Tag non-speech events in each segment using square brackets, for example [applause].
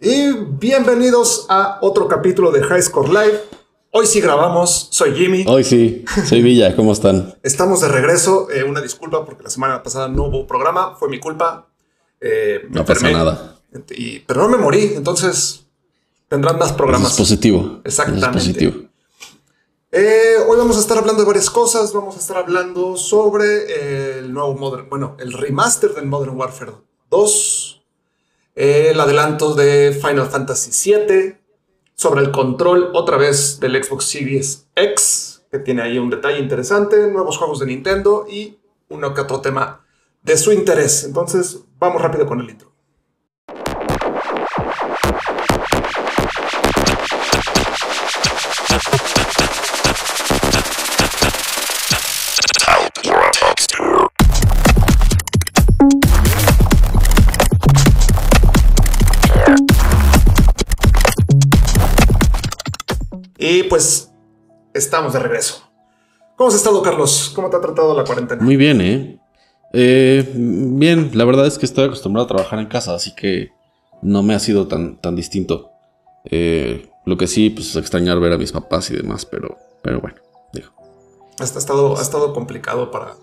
Y bienvenidos a otro capítulo de High Score Live. Hoy sí grabamos, soy Jimmy. Hoy sí, soy Villa, ¿cómo están? Estamos de regreso. Eh, una disculpa porque la semana pasada no hubo programa, fue mi culpa. Eh, no pasa nada. pero no me morí, entonces tendrán más programas. es positivo. Exactamente. Es positivo. Eh, hoy vamos a estar hablando de varias cosas. Vamos a estar hablando sobre el nuevo Modern, bueno, el remaster del Modern Warfare 2 el adelanto de Final Fantasy VII, sobre el control otra vez del Xbox Series X, que tiene ahí un detalle interesante, nuevos juegos de Nintendo y uno que otro tema de su interés. Entonces, vamos rápido con el intro. Pues estamos de regreso. ¿Cómo has estado, Carlos? ¿Cómo te ha tratado la cuarentena? Muy bien, ¿eh? ¿eh? bien, la verdad es que estoy acostumbrado a trabajar en casa, así que no me ha sido tan, tan distinto. Eh, lo que sí, pues extrañar ver a mis papás y demás, pero, pero bueno, digo. Ha estado, ha estado complicado para,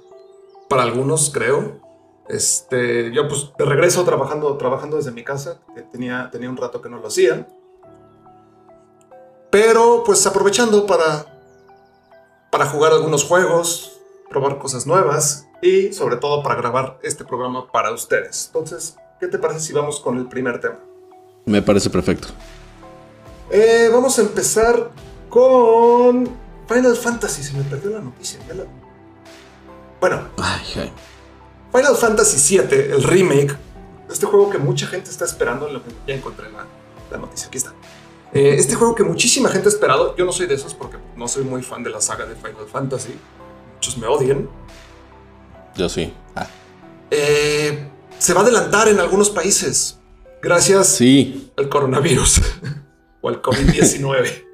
para algunos, creo. Este, yo pues de regreso trabajando, trabajando desde mi casa, que tenía, tenía un rato que no lo hacía. Pero pues aprovechando para, para jugar algunos juegos, probar cosas nuevas y sobre todo para grabar este programa para ustedes. Entonces, ¿qué te parece si vamos con el primer tema? Me parece perfecto. Eh, vamos a empezar con Final Fantasy. Se me perdió la noticia. Bueno. Final Fantasy VII, el remake. Este juego que mucha gente está esperando. Ya encontré la, la noticia. Aquí está. Eh, este juego que muchísima gente ha esperado, yo no soy de esos porque no soy muy fan de la saga de Final Fantasy. Muchos me odian. Yo sí. Ah. Eh, se va a adelantar en algunos países. Gracias sí. al coronavirus [laughs] o al COVID-19. [laughs]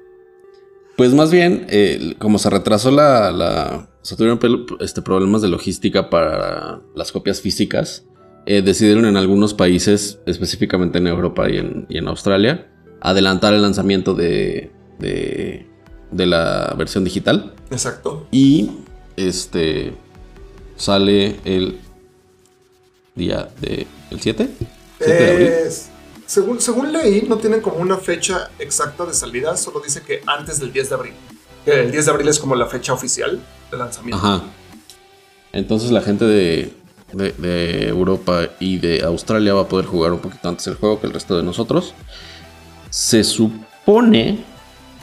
Pues más bien, eh, como se retrasó la, la se tuvieron este, problemas de logística para las copias físicas, decidieron en algunos países, específicamente en Europa y en, y en Australia, adelantar el lanzamiento de, de, la versión digital. Exacto. Y este sale el día de el 7. según, según leí, no tienen como una fecha exacta de salida, solo dice que antes del 10 de abril. El 10 de abril es como la fecha oficial de lanzamiento. Ajá. Entonces la gente de, de, Europa y de Australia va a poder jugar un poquito antes el juego que el resto de nosotros. Se supone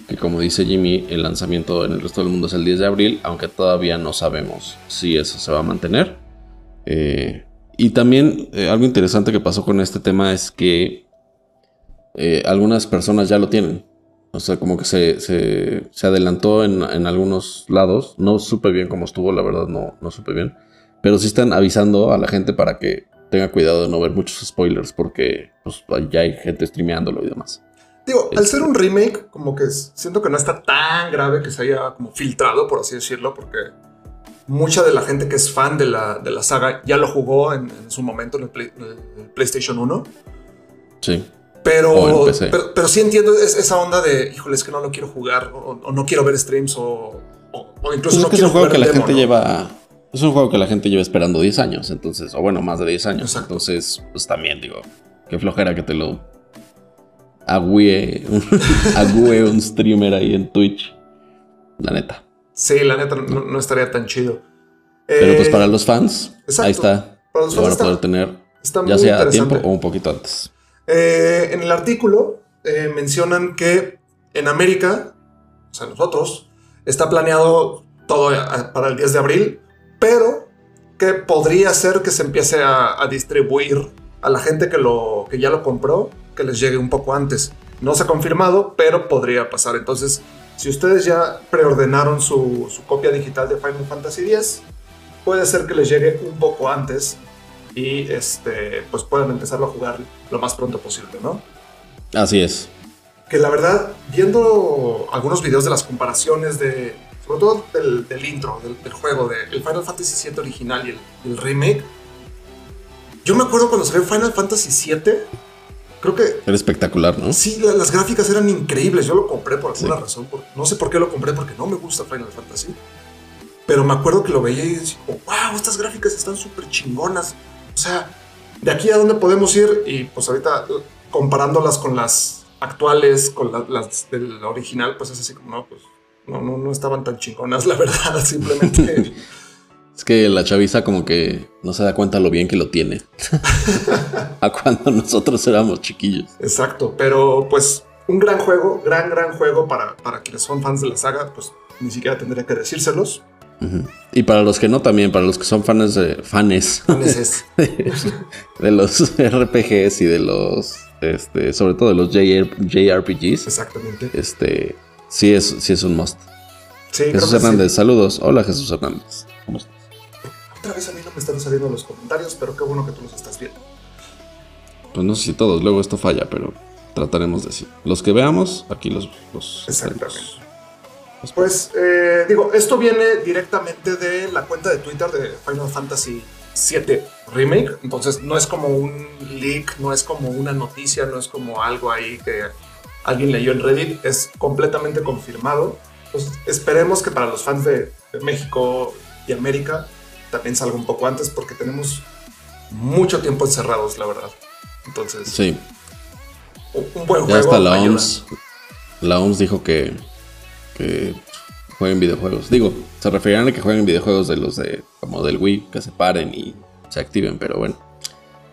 que como dice Jimmy, el lanzamiento en el resto del mundo es el 10 de abril, aunque todavía no sabemos si eso se va a mantener. Eh, y también eh, algo interesante que pasó con este tema es que eh, algunas personas ya lo tienen. O sea, como que se, se, adelantó en, algunos lados. No supe bien cómo estuvo, la verdad no, no supe bien. Pero sí están avisando a la gente para que tenga cuidado de no ver muchos spoilers porque pues, ya hay gente streameándolo y demás. Digo, al ser un remake, como que siento que no está tan grave que se haya como filtrado, por así decirlo, porque mucha de la gente que es fan de la, de la saga ya lo jugó en, su momento en el, PlayStation 1. Sí. Pero, pero, sí entiendo esa onda de, híjole, es que no lo quiero jugar, o, no quiero ver streams, o, incluso no quiero es un juego que la gente lleva. Es un juego que la gente lleva esperando 10 años, entonces, o bueno, más de 10 años. Entonces, pues también digo, qué flojera que te lo agüe [laughs] un, un streamer ahí en Twitch. La neta. Sí, la neta no, estaría tan chido. Pero pues para eh, los fans, ahí está. Para los lo van a poder tener ya sea a tiempo o un poquito antes. Eh, en el artículo eh, mencionan que en América, o sea, nosotros, está planeado todo para el 10 de abril, pero que podría ser que se empiece a, a distribuir a la gente que, lo, que ya lo compró que les llegue un poco antes. No se ha confirmado, pero podría pasar. Entonces, si ustedes ya preordenaron su, su copia digital de Final Fantasy X, puede ser que les llegue un poco antes y este, pues puedan empezarlo a jugar lo más pronto posible, ¿no? Así es. Que la verdad, viendo algunos videos de las comparaciones de, sobre todo del, intro, del, juego, del Final Fantasy VII original y el, el remake, yo me acuerdo cuando salió Final Fantasy VII, creo que... Era espectacular, ¿no? Sí, la- las gráficas eran increíbles. Yo lo compré por alguna razón. por- no sé por qué lo compré, porque no me gusta Final Fantasy. Pero me acuerdo que lo veía y decía, wow, estas gráficas están súper chingonas. O sea, de aquí a dónde podemos ir. Y pues ahorita eh, comparándolas con las actuales, con la- las del original, pues es así como, no, pues no, no, no estaban tan chingonas, [laughs] la verdad. Simplemente [laughs] Es que la chaviza como que no se da cuenta lo bien que lo tiene. [laughs] a cuando nosotros éramos chiquillos. Exacto, pero pues un gran juego, gran, gran juego para, para quienes son fans de la saga, pues ni siquiera tendría que decírselos. Y para los que no también, para los que son fans de fanes Fans es- [laughs] de los RPGs y de los este, sobre todo de los JR JRPGs, Exactamente. este sí es sí es un must. Sí, Jesús sí. Hernández, saludos. Hola Jesús Hernández. ¿Cómo estás? Otra vez a mí no me están saliendo los comentarios, pero qué bueno que tú los estás viendo. Pues no sé si todos, luego esto falla, pero trataremos de sí. Los que veamos, aquí los, los Exactamente. estaremos. Pues eh, digo, esto viene directamente de la cuenta de Twitter de Final Fantasy VII Remake. Entonces no es como un leak, no es como una noticia, no es como algo ahí que alguien leyó en Reddit. Es completamente confirmado. Entonces esperemos que para los fans de, de México y América también salga un poco antes porque tenemos mucho tiempo encerrados, la verdad. Entonces, Sí, un, buen ya juego. hasta la. OMS. La OMS dijo que, que jueguen videojuegos. Digo, se referirán a que jueguen videojuegos de los de como del Wii, que se paren y se activen, pero bueno.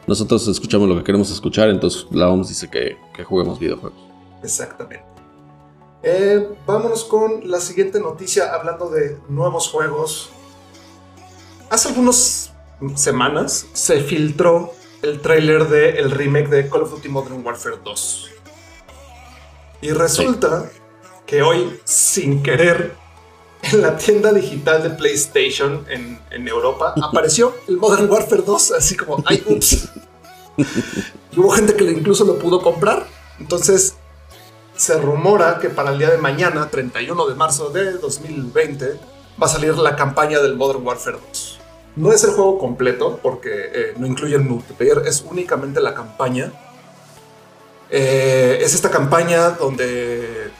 Nosotros escuchamos lo que queremos escuchar, entonces la OMS dice que, que juguemos videojuegos. Exactamente. Eh, vámonos con la siguiente noticia hablando de nuevos juegos. Hace algunas semanas se filtró el tráiler del remake de Call of Duty Modern Warfare 2. Y resulta que hoy, sin querer, [laughs] en la tienda digital de PlayStation en, en Europa, [laughs] apareció el Modern Warfare 2, así como, ay, ups. Y hubo gente que incluso lo pudo comprar. Entonces, se rumora que para el día de mañana, 31 de marzo de 2020, va a salir la campaña del Modern Warfare 2. No es el juego completo porque eh, no incluye el multiplayer, es únicamente la campaña. Eh, es esta campaña donde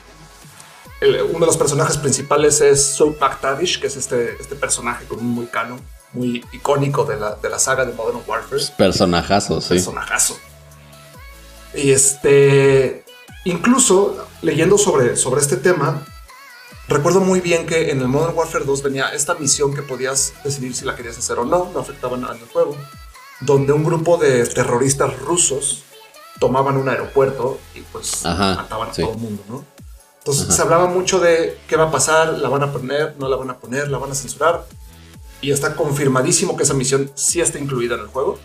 el- uno de los personajes principales es Soap McTavish, que es este, este personaje con un muy cano, muy icónico de la, de la saga de Modern Warfare Personajazo, sí. personajazo. Y este, incluso leyendo sobre, sobre este tema, recuerdo muy bien que en el Modern Warfare 2 venía esta misión que podías decidir si la querías hacer o no, no afectaba nada en el juego, donde un grupo de terroristas rusos tomaban un aeropuerto y pues Ajá, mataban a sí. todo el mundo, ¿no? Entonces Ajá. se hablaba mucho de qué va a pasar, la van a poner, no la van a poner, la van a censurar. Y está confirmadísimo que esa misión sí está incluida en el juego.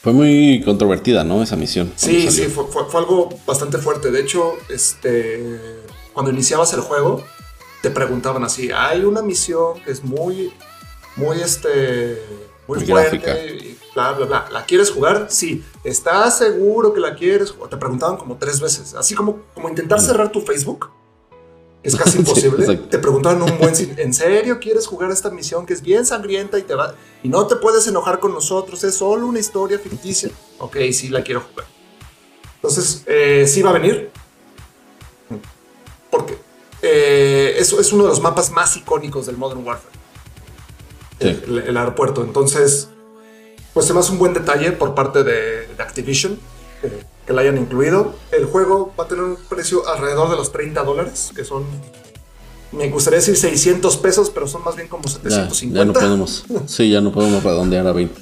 Fue muy controvertida, ¿no? Esa misión. Sí, sí, fue, fue- fue algo bastante fuerte. De hecho, este, cuando iniciabas el juego, te preguntaban así, hay una misión que es muy, muy, este, muy, Muy fuerte, gráfica. y bla, bla, bla. ¿La quieres jugar? Sí. ¿Estás seguro que la quieres? jugar? Te preguntaban como tres veces, así como, como intentar cerrar tu Facebook. Es [laughs] casi Sí, imposible. exacto. te preguntaban un buen ¿En serio quieres jugar esta misión que es bien sangrienta y te va y no te puedes enojar con nosotros? Es solo una historia ficticia. Ok, sí la quiero jugar. Entonces, eh, sí va a venir. Porque eh, eso es uno de los mapas más icónicos del Modern Warfare. Sí. El, el aeropuerto. Entonces, pues se me hace un buen detalle por parte de, de Activision eh, que la hayan incluido. El juego va a tener un precio alrededor de los 30 dólares, que son, me gustaría decir 600 pesos, pero son más bien como Ya, 750. ya no podemos. Sí, ya no podemos redondear a 20.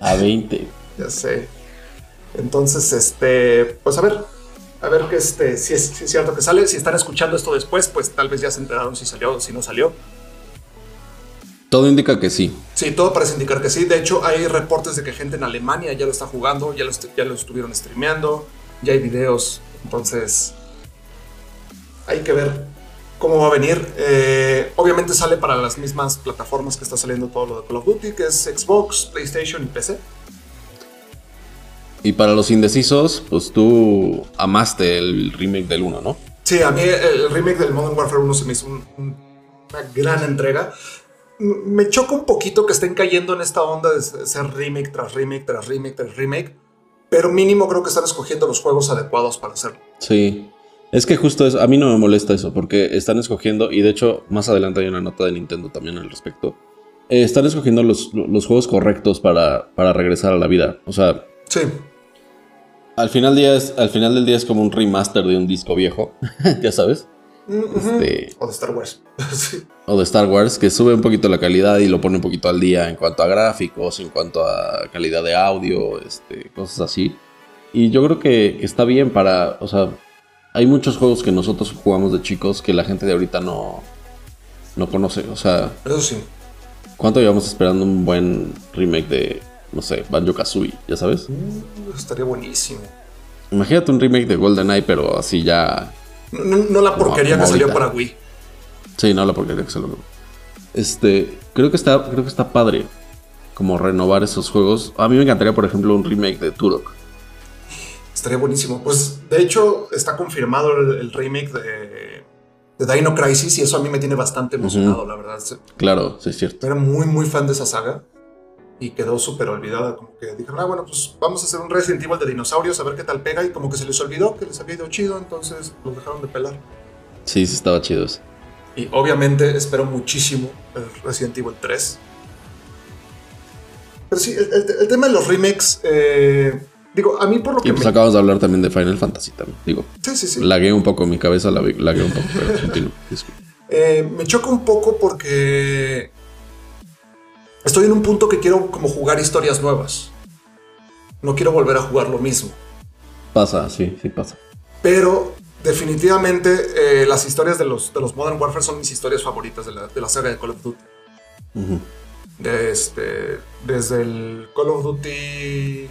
A 20. [laughs] Ya sé. Entonces, este, pues a ver, a ver que este, si es, si es cierto que sale. Si están escuchando esto después, pues tal vez ya se enteraron si salió o si no salió. Todo indica que sí. Sí, todo parece indicar que sí. De hecho, hay reportes de que gente en Alemania ya lo está jugando, ya lo, ya lo estuvieron streameando, ya hay videos. Entonces, hay que ver cómo va a venir. Eh, obviamente sale para las mismas plataformas que está saliendo todo lo de Call of Duty, que es Xbox, PlayStation y PC. Y para los indecisos, pues tú amaste el remake del 1, ¿no? Sí, a mí el remake del Modern Warfare 1 se me hizo un- un- una gran entrega. Me choca un poquito que estén cayendo en esta onda de ser remake tras remake tras remake tras remake, pero mínimo creo que están escogiendo los juegos adecuados para hacerlo. Sí. Es que justo eso, a mí no me molesta eso, porque están escogiendo, y de hecho más adelante hay una nota de Nintendo también al respecto, eh, están escogiendo los, los juegos correctos para, para regresar a la vida. O sea, Sí, al final, día es, al final del día es como un remaster de un disco viejo, [laughs] ya sabes. Este, o de Star Wars. [laughs] sí. o de Star Wars, que sube un poquito la calidad y lo pone un poquito al día en cuanto a gráficos, en cuanto a calidad de audio, este, cosas así. Y yo creo que, que está bien para, o sea, hay muchos juegos que nosotros jugamos de chicos que la gente de ahorita no, no conoce. O sea, Eso sí. ¿cuánto llevamos esperando un buen remake de, no sé, Banjo Kazooie? ¿Ya sabes? Uh, estaría buenísimo. Imagínate un remake de GoldenEye, pero así ya No, no- no la porquería que salió para Wii. Sí, no la porquería que lo Este, creo que está, creo que está padre como renovar esos juegos. A mí me encantaría, por ejemplo, un remake de Turok. Estaría buenísimo. Pues de hecho está confirmado el, el remake de, de Dino Crisis y eso a mí me tiene bastante emocionado, la verdad. Claro, sí es cierto. Era muy, muy fan de esa saga y quedó súper olvidada. Como que dijeron, ah, bueno, pues vamos a hacer un Resident Evil de dinosaurios a ver qué tal pega y como que se les olvidó que les había ido chido, entonces los dejaron de pelar. Sí, sí estaba chido eso. Y obviamente espero muchísimo el Resident Evil 3. Pero sí, el, el- el tema de los remakes, eh, digo, a mí por lo Y que pues me... acabamos de hablar también de Final Fantasy también. Digo, Sí, sí, sí. lagué un poco mi cabeza, la lagué un poco, pero. [laughs] Disculpa. Eh, me choca un poco porque estoy en un punto que quiero como jugar historias nuevas. No quiero volver a jugar lo mismo. Pasa, sí, sí pasa. Pero definitivamente eh, las historias de los, de los Modern Warfare son mis historias favoritas de la, de la saga de Call of Duty. De este, desde el Call of Duty,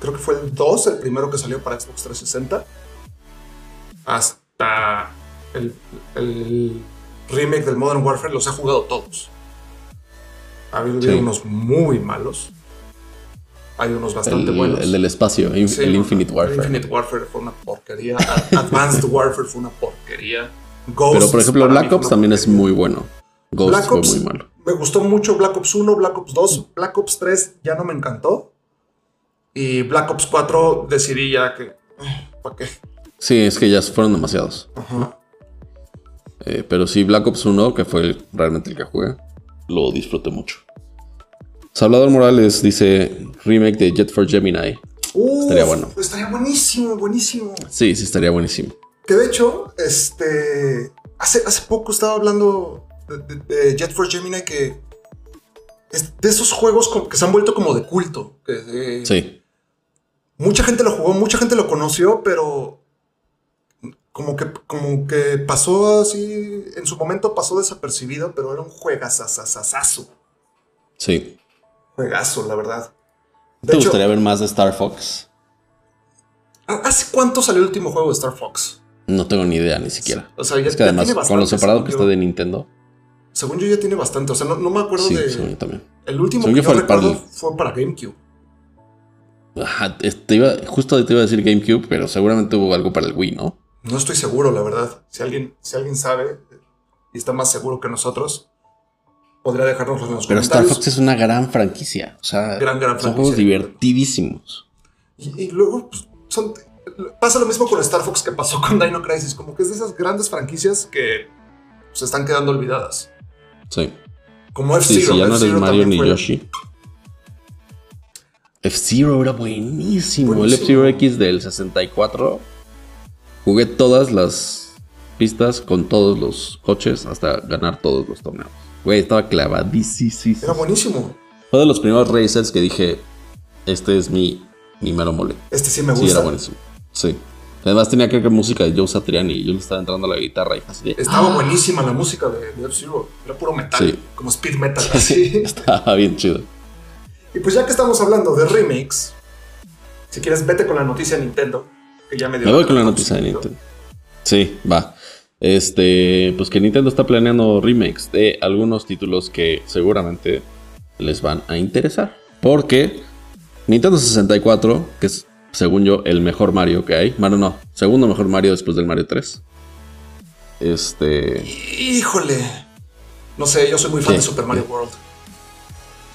creo que fue el 2, el primero que salió para Xbox 360, hasta el, el remake del Modern Warfare, los he jugado todos. Ha habido Sí. unos muy malos, hay unos bastante El, buenos. el del espacio, Sí, el Infinite Warfare. Infinite Warfare fue una porquería. Ad- Advanced [laughs] Warfare fue una porquería. Ghosts Pero por ejemplo, Black Ops también es muy bueno. Ghost Black fue Ops muy malo. me gustó mucho Black Ops 1, Black Ops 2, Black Ops 3 ya no me encantó. Y Black Ops 4 decidí ya que... ¿Para qué? Sí, es que ya fueron demasiados. Ajá. Eh, pero sí, Black Ops 1, que fue el- realmente el que jugué, lo disfruté mucho. Salvador Morales dice remake de Jet for Gemini. Uf, Estaría bueno. Estaría buenísimo, buenísimo. Sí, sí, estaría buenísimo. Que de hecho, este... Hace, hace poco estaba hablando de, de- de Jet for Gemini que... Es de esos juegos que se han vuelto como de culto. Que, eh, Sí, Mucha gente lo jugó, mucha gente lo conoció, pero como que, como que pasó así, en su momento pasó desapercibido, pero era un juegazazazazo. sí. Juegazo, la verdad. De ¿Te hecho, gustaría ver más de Star Fox? ¿ha- ¿hace cuánto salió el último juego de Star Fox? No tengo ni idea, ni siquiera. O sea, ya, Es que ya además, tiene con lo separado que yo. está de Nintendo. Según yo ya tiene bastante, o sea, no, no me acuerdo Sí, de... según yo también. El último Según que yo fue para recuerdo el- fue para GameCube. Ajá, te iba, justo te iba a decir GameCube, pero seguramente hubo algo para el Wii, ¿no? No estoy seguro, la verdad. Si alguien, si alguien sabe y está más seguro que nosotros, podría dejarnos en los Pero Star comentarios. Fox es una gran franquicia. O sea, Gran, gran son franquicia. juegos divertidísimos. Y, y luego pues, son- pasa lo mismo con Star Fox que pasó con Dino Crisis, como que es de esas grandes franquicias que se están quedando olvidadas. Sí. Como Sí, F-Zero. si ya no eres Mario ni fue- Yoshi. F-Zero era buenísimo. El Buenísimo. F-Zero X del 64. Jugué todas las pistas con todos los coches hasta ganar todos los torneos. Güey, estaba clavadísimo. Era buenísimo. Fue de los primeros racers que dije, este es mi, mi mero mole. Este sí me Sí, gusta. era buenísimo. Sí. Además tenía que ver música de Joe Satriani y yo le estaba entrando a la guitarra y así de... Estaba buenísima la música de, de F-Zero. Era puro metal, Sí. como speed metal. [laughs] Así. Estaba bien chido. y pues ya que estamos hablando de remakes, si quieres, vete con la noticia de Nintendo. Que ya me dio Me voy con la noticia de Nintendo. Sí, va. Este, pues que Nintendo está planeando remakes de algunos títulos que seguramente les van a interesar. Porque Nintendo 64, que es según yo el mejor Mario que hay, Mario no, segundo mejor Mario después del Mario 3. Este, Híjole. No sé, yo soy muy fan ¿Qué? de Super Mario World.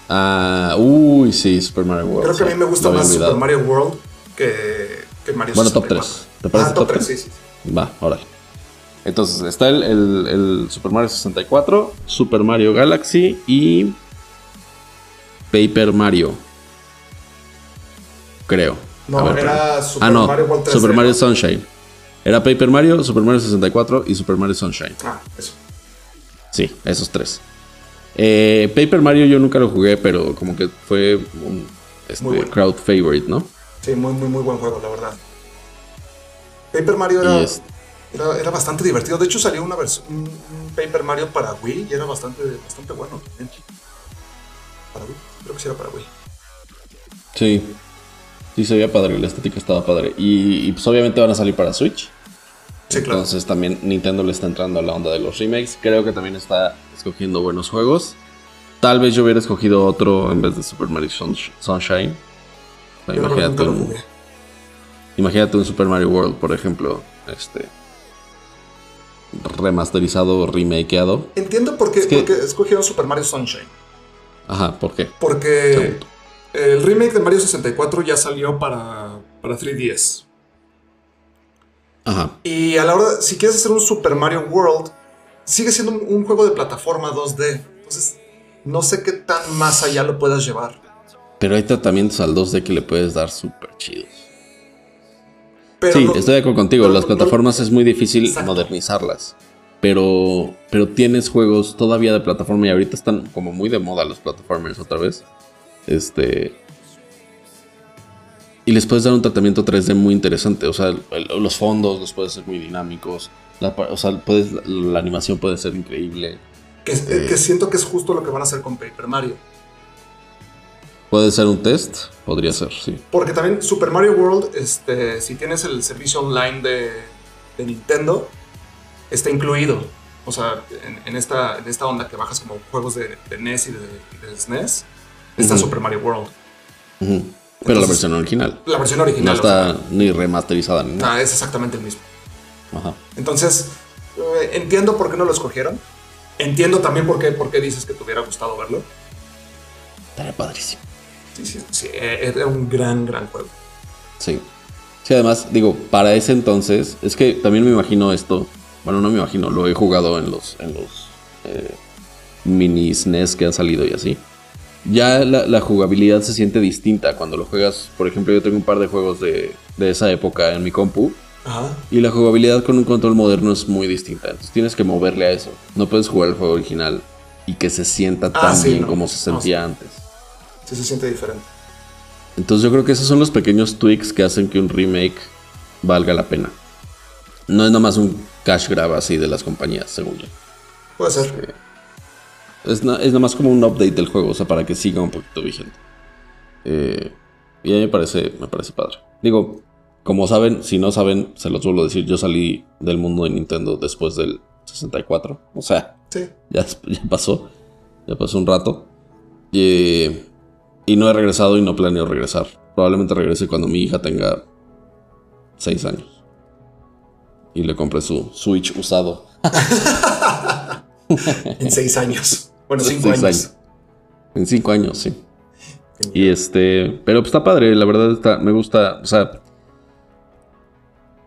Ah, uy, sí, Super Mario World. Creo que a mí me gusta más Super. Mario World que, que Mario Bueno, top 64. 3. ¿Te parece Ah, top top 3, 3? sí, sí. Va, órale. Entonces está el, el- el Super Mario 64, Super Mario Galaxy y Paper Mario. Creo. No, ver, era. Super ah, no, Mario World 3D. Super Mario Sunshine. Era Paper Mario, Super Mario 64 y Super Mario Sunshine. Ah, eso. Sí, esos tres. Eh, Paper Mario yo nunca lo jugué, pero como que fue un este, bueno. crowd favorite, ¿no? Sí, muy, muy, muy buen juego, la verdad. Paper Mario era, Y es- era, era bastante divertido. De hecho, salió una versión, un, Paper Mario para Wii y era bastante, bastante bueno también. Para Wii, creo que sí era para Wii. Sí. Sí, se veía padre, la estética estaba padre. Y, y, pues obviamente van a salir para Switch. Sí, claro. Entonces también Nintendo le está entrando a la onda de los remakes. Creo que también está escogiendo buenos juegos. Tal vez yo hubiera escogido otro en vez de Super Mario Sunsh- Sunshine. Sea, Yo imagínate, un, jugué. imagínate un Super Mario World, por ejemplo. Este. Remasterizado, remakeado. Entiendo por qué, Es que- por qué escogieron Super Mario Sunshine. Ajá, ¿por qué? Porque el remake de Mario 64 ya salió para, para 3DS. Ajá. Y a la hora, si quieres hacer un Super Mario World, sigue siendo un, un juego de plataforma 2D. Entonces, no sé qué tan más allá lo puedas llevar. Pero hay tratamientos al 2D que le puedes dar súper chidos. Pero sí, no- estoy de acuerdo contigo. Las no- plataformas es muy difícil Exacto. modernizarlas. Pero, pero tienes juegos todavía de plataforma y ahorita están como muy de moda los plataformers otra vez. Este. Y les puedes dar un tratamiento 3D muy interesante. O sea, el- los fondos los puedes hacer muy dinámicos. La, o sea, puedes, la, animación puede ser increíble. que, que siento que es justo lo que van a hacer con Paper Mario. Puede ser un test, podría ser, sí. Porque también Super Mario World, este, si tienes el servicio online de, de Nintendo, está incluido. O sea, en, en esta, en esta onda que bajas como juegos de, de NES y de, SNES, está Ujú. Super Mario World. Pero la versión original. La versión No original. o está sea, ni remasterizada ni nada. ah, es exactamente el mismo. Ajá. Entonces, eh, entiendo por qué no lo escogieron. Entiendo también por qué, por qué dices que te hubiera gustado verlo. Estaría padrísimo. Sí, sí, sí, eh, era un gran, gran juego. Sí. Sí, además, digo, para ese entonces, es que también me imagino esto. Bueno, no me imagino, lo he jugado en los, en los eh, mini SNES que han salido y así. Ya la, la jugabilidad se siente distinta cuando lo juegas. Por ejemplo, yo tengo un par de juegos de, de esa época en mi compu. Ajá. Y la jugabilidad con un control moderno es muy distinta. Entonces tienes que moverle a eso. No puedes jugar el juego original y que se sienta tan Ah, sí, bien no. como se sentía antes. Sí se siente diferente. Entonces yo creo que esos son los pequeños tweaks que hacen que un remake valga la pena. No es nada más un cash grab así de las compañías, según yo. Puede ser. Es, na- es nada más como un update del juego, o sea, para que siga un poquito vigente. Eh, y a mí me parece, me parece padre. Digo, como saben, si no saben, se los suelo decir, yo salí del mundo de Nintendo después del 64. O sea, Sí. ya, ya pasó. Ya pasó un rato. Y, y no he regresado y no planeo regresar. Probablemente regrese cuando mi hija tenga 6 años. Y le compré su Switch usado. [laughs] En seis años. Bueno, cinco Seis años. En 5 años, sí. Y este, pero pues está padre, la verdad está, me gusta, o sea,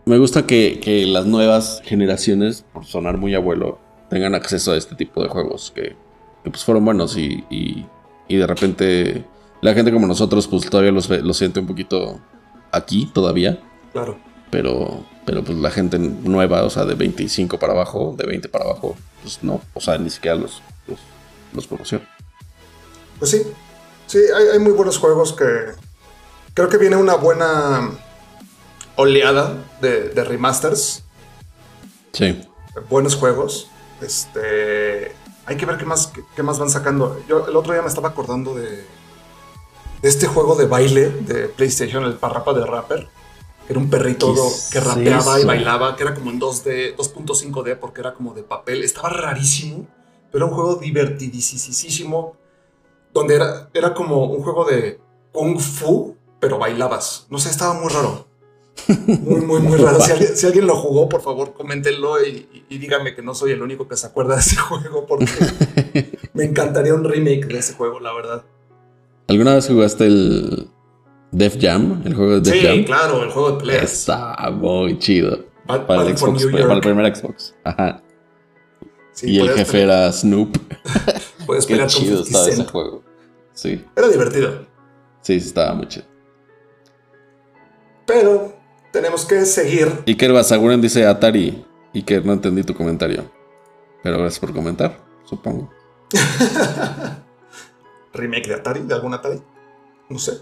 me gusta que, que las nuevas generaciones, por sonar muy abuelo, tengan acceso a este tipo de juegos que, que, pues fueron buenos y, y, y de repente la gente como nosotros pues todavía los, los siente un poquito aquí todavía, Claro. pero, pero pues la gente nueva, o sea, de 25 para abajo, de 20 para abajo, pues no, o sea, ni siquiera los, los, los conoció. Pues sí. Sí, hay, hay muy buenos juegos que. Creo que viene una buena oleada de, de remasters. Sí. Buenos juegos. Este. Hay que ver qué más, qué, qué más van sacando. Yo el otro día me estaba acordando de. De este juego de baile de PlayStation, el Parrapa de Rapper. Que era un perrito ¿Qué es que rapeaba y bailaba, que era como en 2D, 2.5D, porque era como de papel. Estaba rarísimo, pero era un juego divertidísimo. Donde era, era como un juego de Kung Fu, pero bailabas. No sé, estaba muy raro. Muy, muy, muy raro. Si alguien, si alguien lo jugó, por favor, coméntenlo y, y- y díganme que no soy el único que se acuerda de ese [laughs] juego, porque me encantaría un remake de ese juego, la verdad. ¿Alguna vez jugaste el Def Jam? El juego de Def Sí, Jam. claro, el juego de peleas. Está muy chido. Bad- Para el Xbox, para el primer Xbox. Ajá. Sí, y el jefe pelear- era Snoop. [laughs] Puedes Qué chido 50 estaba ese juego. Sí, Era divertido. sí, sí, estaba muy chido. Pero tenemos que seguir. Iker Basaguren dice Atari. Iker, no entendí tu comentario. Pero gracias por comentar, supongo. [laughs] Remake de Atari, de algún Atari. No sé.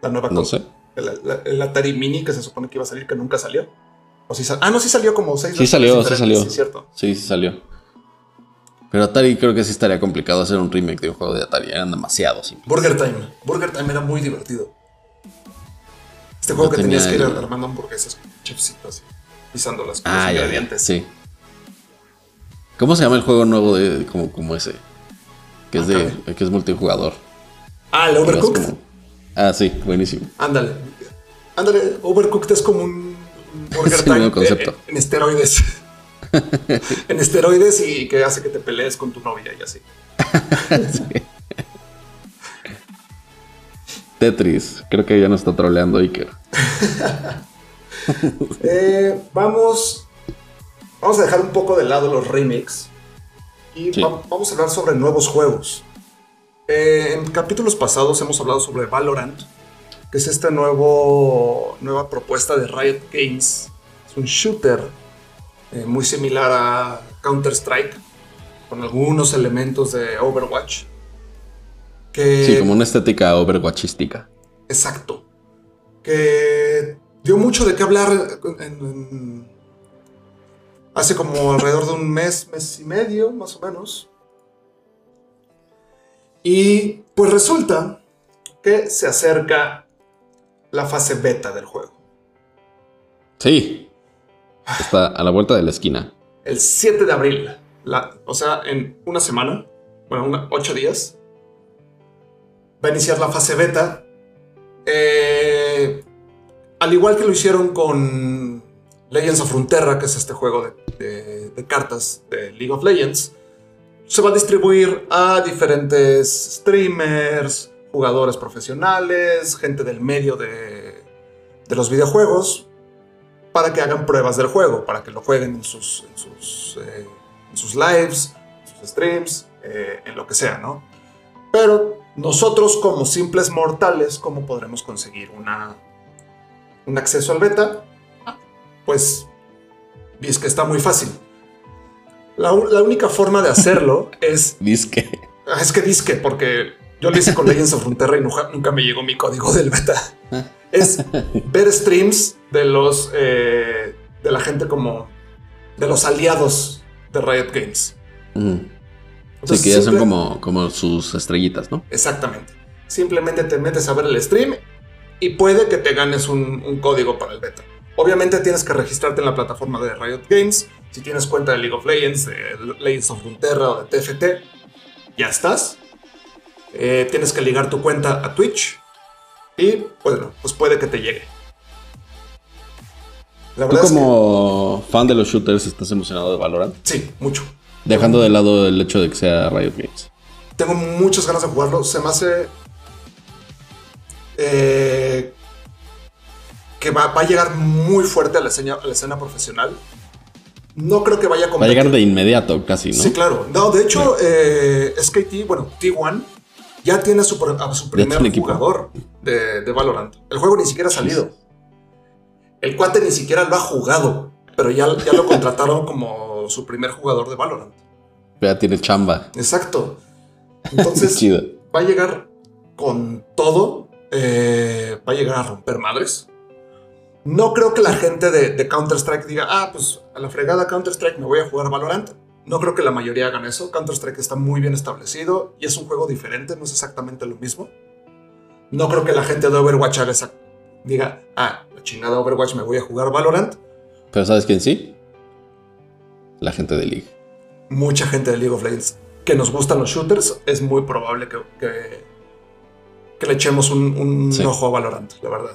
La nueva No cosa. sé. El, la- el Atari Mini que se supone que iba a salir, que nunca salió. O sí sal- ah, no, sí salió como seis Sí salió, sí salió. Sí, cierto. Sí, sí salió. Pero Atari creo que sí estaría complicado hacer un remake de un juego de Atari. Eran demasiados. Burger Time. Burger Time era muy divertido. Este juego que tenías que ir el- armando hamburguesas así, pisando las Ah, los ya, ingredientes. Sí. ¿Cómo se llama el juego nuevo de como, como ese? Que es de que es multijugador. Ah, el Overcooked. como- Ah, sí, buenísimo. Ándale. Ándale, Overcooked es como un [laughs] Burger el Time mismo concepto. eh, en esteroides. [laughs] en esteroides y que hace que te pelees con tu novia y así. [laughs] Tetris, creo que ya no está troleando Iker. Eh, vamos. Vamos a dejar un poco de lado los remakes. Y Sí. va- vamos a hablar sobre nuevos juegos. Eh, en capítulos pasados hemos hablado sobre Valorant, que es esta nuevo, nueva propuesta de Riot Games. Es un shooter eh, muy similar a Counter-Strike, con algunos elementos de Overwatch. Que, Sí, como una estética overwatchística. Exacto. Que dio mucho de qué hablar en- en- hace como alrededor de un mes, mes y medio, más o menos. Y pues resulta que se acerca la fase beta del juego. Sí. Está a la vuelta de la esquina. El 7 de abril, la- o sea, en una semana, bueno, una- ocho días, va a iniciar la fase beta. Eh, al igual que lo hicieron con Legends of Frontera, que es este juego de cartas de League of Legends, se va a distribuir a diferentes streamers, jugadores profesionales, gente del medio de, de los videojuegos, para que hagan pruebas del juego, para que lo jueguen en sus, en sus, eh, en sus lives, en sus streams, eh, en lo que sea, ¿no? Pero nosotros como simples mortales, ¿cómo podremos conseguir una, un acceso al beta? Pues es que está muy fácil. La, única forma de hacerlo [laughs] es Disque. Ah, Es que disque, porque yo lo hice con [laughs] Legends of Frontera y nunca, nunca me llegó mi código del beta. Es [laughs] ver streams de los eh, de la gente como de los aliados de Riot Games. Ujú. Sí, que ya son como, como sus estrellitas, ¿no? Exactamente. Simplemente te metes a ver el stream y puede que te ganes un, un código para el beta. Obviamente tienes que registrarte en la plataforma de Riot Games. Si tienes cuenta de League of Legends, de Legends of Frontera o de TFT, ya estás. Eh, tienes que ligar tu cuenta a Twitch y bueno, pues puede que te llegue. La Tú verdad es como fan de los shooters estás emocionado de Valorant, que sí, mucho. dejando de lado el hecho de que sea Riot Games. Tengo muchas ganas de jugarlo. Se me hace. eh, que va, va a llegar muy fuerte a la, escena, a la escena profesional. No creo que vaya a Va a competir. llegar de inmediato casi, ¿no? Sí, claro. No, de hecho, eh, SKT, bueno, T1 ya tiene a su, a primer jugador de, de Valorant. El juego ni siquiera ha salido. El cuate ni siquiera lo ha jugado, pero ya, ya lo [laughs] contrataron como su primer jugador de Valorant. Ya tiene chamba. Exacto. [laughs] Entonces, Chido. va a llegar con todo. eh, va a llegar a romper madres. No creo que la gente de, de Counter-Strike diga, ah, pues a la fregada Counter-Strike me voy a jugar Valorant. No creo que la mayoría hagan eso. Counter-Strike está muy bien establecido y es un juego diferente, no es exactamente lo mismo. No creo que la gente de Overwatch haga esa- diga, ah, la chingada Overwatch me voy a jugar Valorant. Pero ¿sabes quién sí? La gente de League. Mucha gente de League of Legends que nos gustan los shooters, es muy probable que, que, que le echemos un, un Sí. ojo a Valorant, la verdad.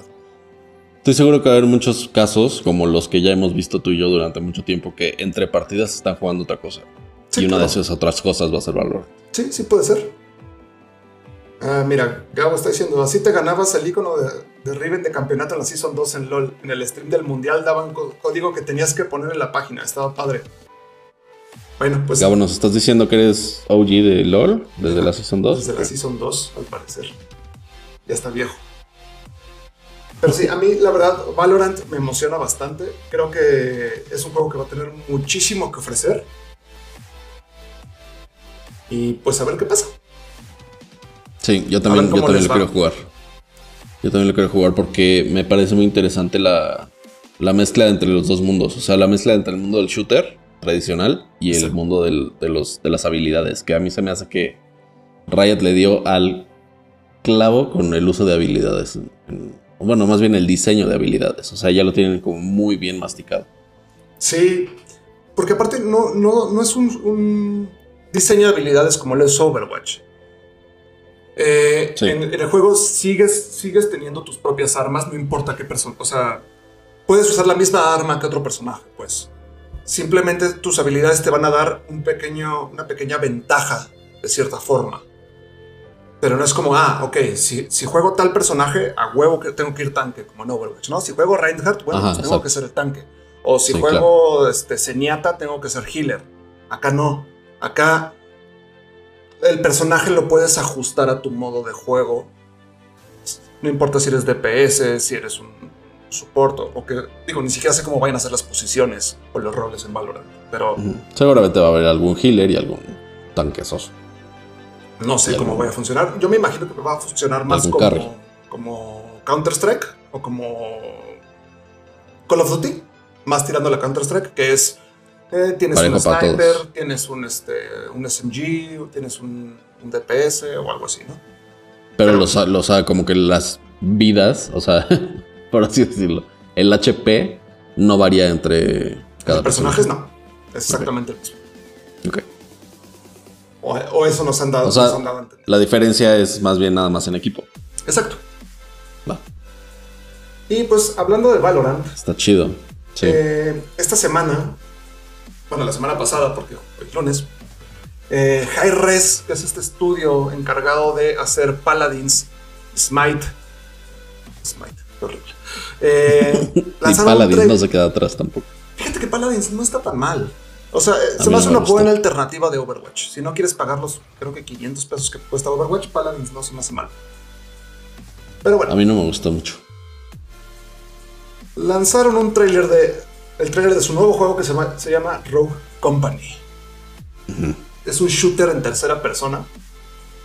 Estoy seguro que va a haber muchos casos, como los que ya hemos visto tú y yo durante mucho tiempo, que entre partidas están jugando otra cosa. Sí, y una claro. de esas otras cosas va a ser Valorant. Sí, sí puede ser. Ah, mira, Gabo está diciendo, así te ganabas el icono de, de Riven de campeonato en la Season 2 en LOL. En el stream del Mundial daban código que tenías que poner en la página. Estaba padre. Bueno, pues Gabo, ¿nos estás diciendo que eres OG de LOL desde la Season 2? desde la Season 2, al parecer. Ya está viejo. Pero sí, a mí la verdad, Valorant me emociona bastante. Creo que es un juego que va a tener muchísimo que ofrecer. Y pues a ver qué pasa. Sí, yo también, yo también lo va. quiero jugar. Yo también lo quiero jugar porque me parece muy interesante la, la mezcla entre los dos mundos. O sea, la mezcla entre el mundo del shooter tradicional y el Sí. mundo del- de, los, de las habilidades. Que a mí se me hace que Riot le dio al clavo con el uso de habilidades. en- bueno, más bien el diseño de habilidades. O sea, ya lo tienen como muy bien masticado. Sí, porque aparte no, no, no es un, un diseño de habilidades como lo es Overwatch. Eh, Sí. en, en el juego sigues, sigues teniendo tus propias armas, no importa qué persona. O sea, puedes usar la misma arma que otro personaje, pues. Simplemente tus habilidades te van a dar un pequeño, una pequeña ventaja, de cierta forma. Pero no es como, ah, ok, si, si juego tal personaje, a huevo que tengo que ir tanque, como en Overwatch, ¿no? Si juego Reinhardt, bueno, Ajá, pues tengo que ser el tanque. O si Sí, juego este, Zenyatta, tengo que ser healer. Acá no. Acá el personaje lo puedes ajustar a tu modo de juego. No importa si eres DPS, si eres un support o que, digo, ni siquiera sé cómo vayan a ser las posiciones o los roles en Valorant. Pero. Seguramente va a haber algún healer y algún tanquesoso. No sé cómo vaya a funcionar. Yo me imagino que va a funcionar más como, carry. como Counter-Strike o como Call of Duty, más tirando la Counter-Strike, que es eh, tienes Parejo un sniper, tienes un, este, un SMG, tienes un, un DPS o algo así, ¿no? Pero, Pero- los, los, como que las vidas, o sea, [laughs] por así decirlo, el HP no varía entre cada Los personajes no. Es exactamente el mismo. Ok. O, o eso nos han dado, O sea, nos han dado a entender. La diferencia es más bien nada más en equipo. Exacto. Va, Y pues hablando de Valorant, está chido. Sí. Eh, esta semana, bueno, la semana pasada, porque hoy es lunes, eh, Hi-Res, que es este estudio encargado de hacer Paladins, Smite, Smite, horrible. Eh, [laughs] y lanzaron un Paladin trailer- no se queda atrás tampoco. Fíjate que Paladins no está tan mal. O sea, eh, A se me hace me una buena alternativa de Overwatch. Si no quieres pagar los, creo que 500 pesos que cuesta Overwatch, Paladins no se me hace mal. Pero bueno. A mí no me gustó mucho. lanzaron un tráiler de el tráiler de su nuevo juego que se llama, se llama Rogue Company. Es un shooter en tercera persona.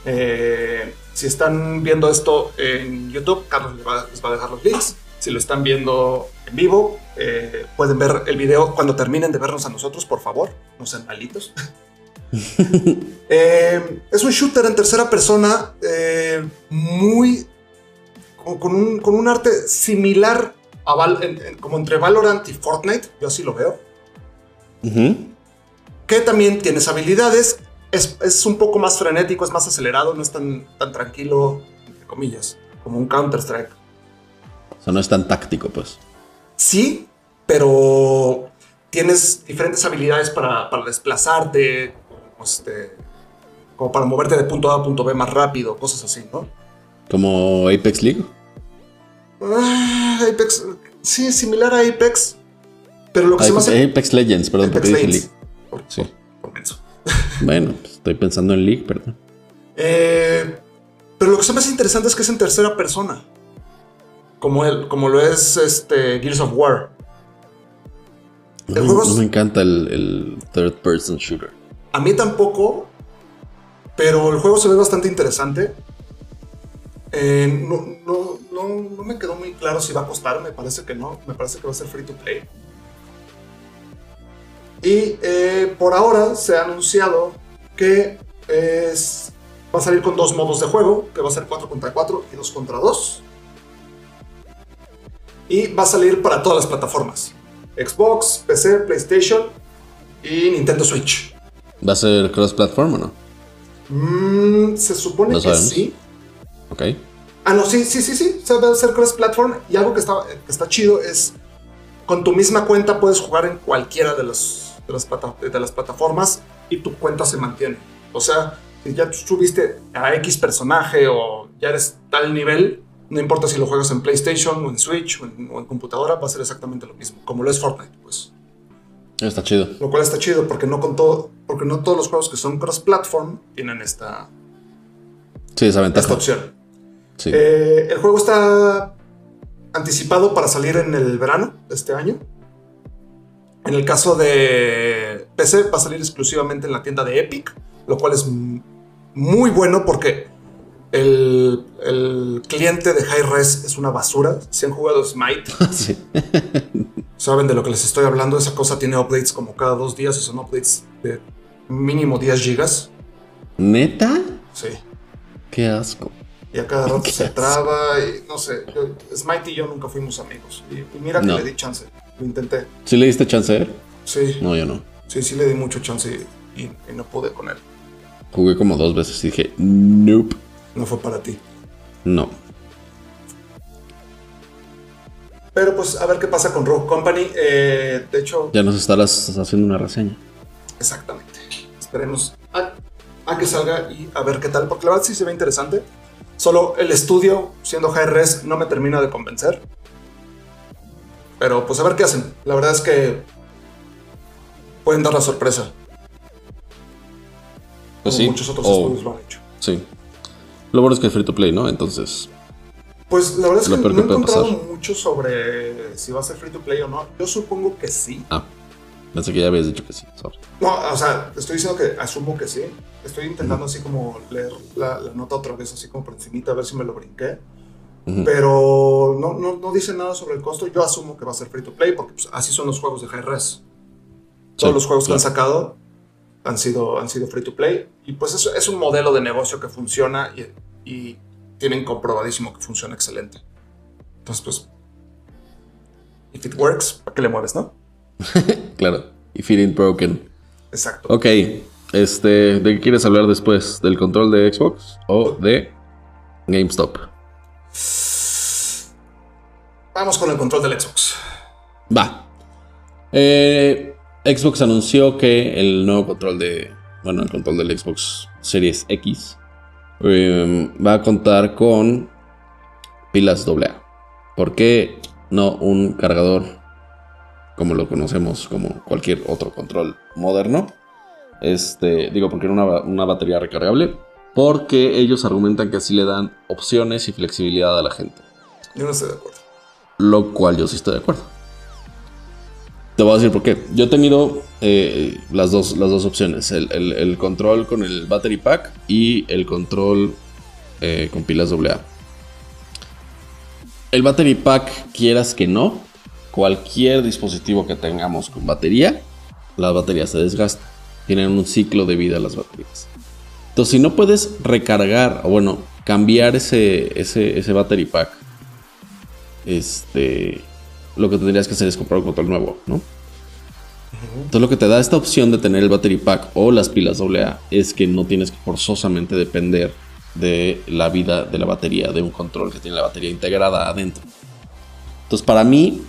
Eh, si están viendo esto en YouTube, Carlos les va, les va a dejar los links. Si lo están viendo en vivo, eh, pueden ver el video cuando terminen de vernos a nosotros, por favor. No sean malitos. [laughs] Eh, es un shooter en tercera persona eh, muy con, un, con un arte similar a Val- en- en- como entre Valorant y Fortnite, yo así lo veo, que también tienes habilidades, es, es un poco más frenético, es más acelerado, no es tan, tan tranquilo, entre comillas, como un Counter-Strike. O sea, no es tan táctico, pues. Sí, pero tienes diferentes habilidades para, para desplazarte, como, este, como para moverte de punto A a punto B más rápido, cosas así, ¿no? Como Apex League. Ah, Apex, sí, similar a Apex, pero lo que se me Apex, hace... Apex Legends, perdón, Apex porque dije. League. Por, Sí. por- por. [laughs] Bueno, pues, estoy pensando en League, perdón. Eh, pero lo que se me hace interesante es que es en tercera persona. Como, el, como lo es este Gears of War. No, El me- juego es- no me encanta el, el third person shooter. A mí tampoco, pero el juego se ve bastante interesante. Eh, no, no, no, no me quedó muy claro si va a costar, me parece que no, me parece que va a ser free to play. Y eh, por ahora se ha anunciado que es, va a salir con dos modos de juego, que va a ser 4 contra 4 y 2 contra 2. Y va a salir para todas las plataformas. Xbox, PC, PlayStation y Nintendo Switch. ¿Va a ser cross-platform o no? Mm, se supone No que sabemos. sí. Ok. Ah, no, sí, sí, sí, sí. Va a hacer cross-platform. Y algo que está, que está chido es. Con tu misma cuenta puedes jugar en cualquiera de, las plata- de las plataformas y tu cuenta se mantiene. O sea, Si ya subiste a X personaje o ya eres tal nivel, no importa si lo juegas en PlayStation o en Switch o en, o en computadora, va a ser exactamente lo mismo, como lo es Fortnite, pues. Está chido. Lo cual está chido porque no con todo, porque no todos los juegos que son cross-platform tienen esta, Sí, esa ventaja. esta opción. Sí. Eh, el juego está anticipado para salir en el verano de este año. En el caso de PC va a salir exclusivamente en la tienda de Epic, lo cual es muy bueno porque el, el cliente de Hi-Res es una basura. Si han jugado Smite, [laughs] sí. saben de lo que les estoy hablando. Esa cosa tiene updates como cada dos días y son updates de mínimo 10 gigas. ¿Neta? Sí. Qué asco. Y a cada [laughs] rato se asco. traba y no sé. yo- Smite y yo nunca fuimos amigos. Y, y mira que No. le di chance. Lo intenté. ¿Sí le diste chance a él? Sí, No, yo no. sí, sí le di mucho chance y, y- y no pude con él. Jugué como dos veces y dije, nope. No fue para ti. No. Pero pues a ver qué pasa con Rogue Company. Eh, de hecho, Ya nos estarás haciendo una reseña. exactamente. Esperemos a, a que salga y a ver qué tal. Porque la verdad sí se ve interesante. Solo el estudio, siendo HRS, no me termina de convencer. Pero pues a ver qué hacen. La verdad es que pueden dar la sorpresa. Pues como sí. muchos otros O- estudios lo han hecho. sí. Lo bueno es que es free to play, ¿no? Entonces, Pues la verdad es que no he encontrado pasar. mucho sobre si va a ser free to play o no. Yo supongo que sí. ah, pensé que ya habías dicho que sí. sorry. No, o sea, estoy diciendo que asumo que sí. Estoy intentando así como leer la, la nota otra vez, así como por encimita, a ver si me lo brinqué. Pero no, no, no dice nada sobre el costo. Yo asumo que va a ser free to play porque pues, así son los juegos de Hi-Res. Todos Sí, los juegos que han sacado han sido, han sido free to play. Y pues es, es un modelo de negocio que funciona y, y tienen comprobadísimo que funciona excelente. Entonces, pues, if it works, ¿para qué le mueves, no? [laughs] Claro. If it ain't broken. Exacto. Ok. Este, ¿de qué quieres hablar después? ¿Del control de Xbox o de GameStop? Vamos con el control del Xbox. Va. Eh, Xbox anunció que el nuevo control de. Bueno, el control del Xbox Series X eh, va a contar con pilas AA. ¿Por qué no un cargador como lo conocemos, como cualquier otro control moderno? Este, digo, porque no una, una batería recargable. Porque ellos argumentan que así le dan opciones y flexibilidad a la gente Yo no estoy de acuerdo. lo cual yo sí estoy de acuerdo. Te voy a decir por qué. Yo he tenido eh, las, dos, las dos opciones: el, control con el battery pack y el control eh, con pilas AA. El battery pack, quieras que no, cualquier dispositivo que tengamos con batería, la batería se desgasta. Tienen un ciclo de vida las baterías. Entonces, si no puedes recargar, o bueno, cambiar ese, ese, ese battery pack este, lo que tendrías que hacer es comprar un control nuevo, ¿no? Entonces lo que te da esta opción de tener el battery pack o las pilas AA es que no tienes que forzosamente depender de la vida de la batería, de un control que tiene la batería integrada adentro. Entonces para mí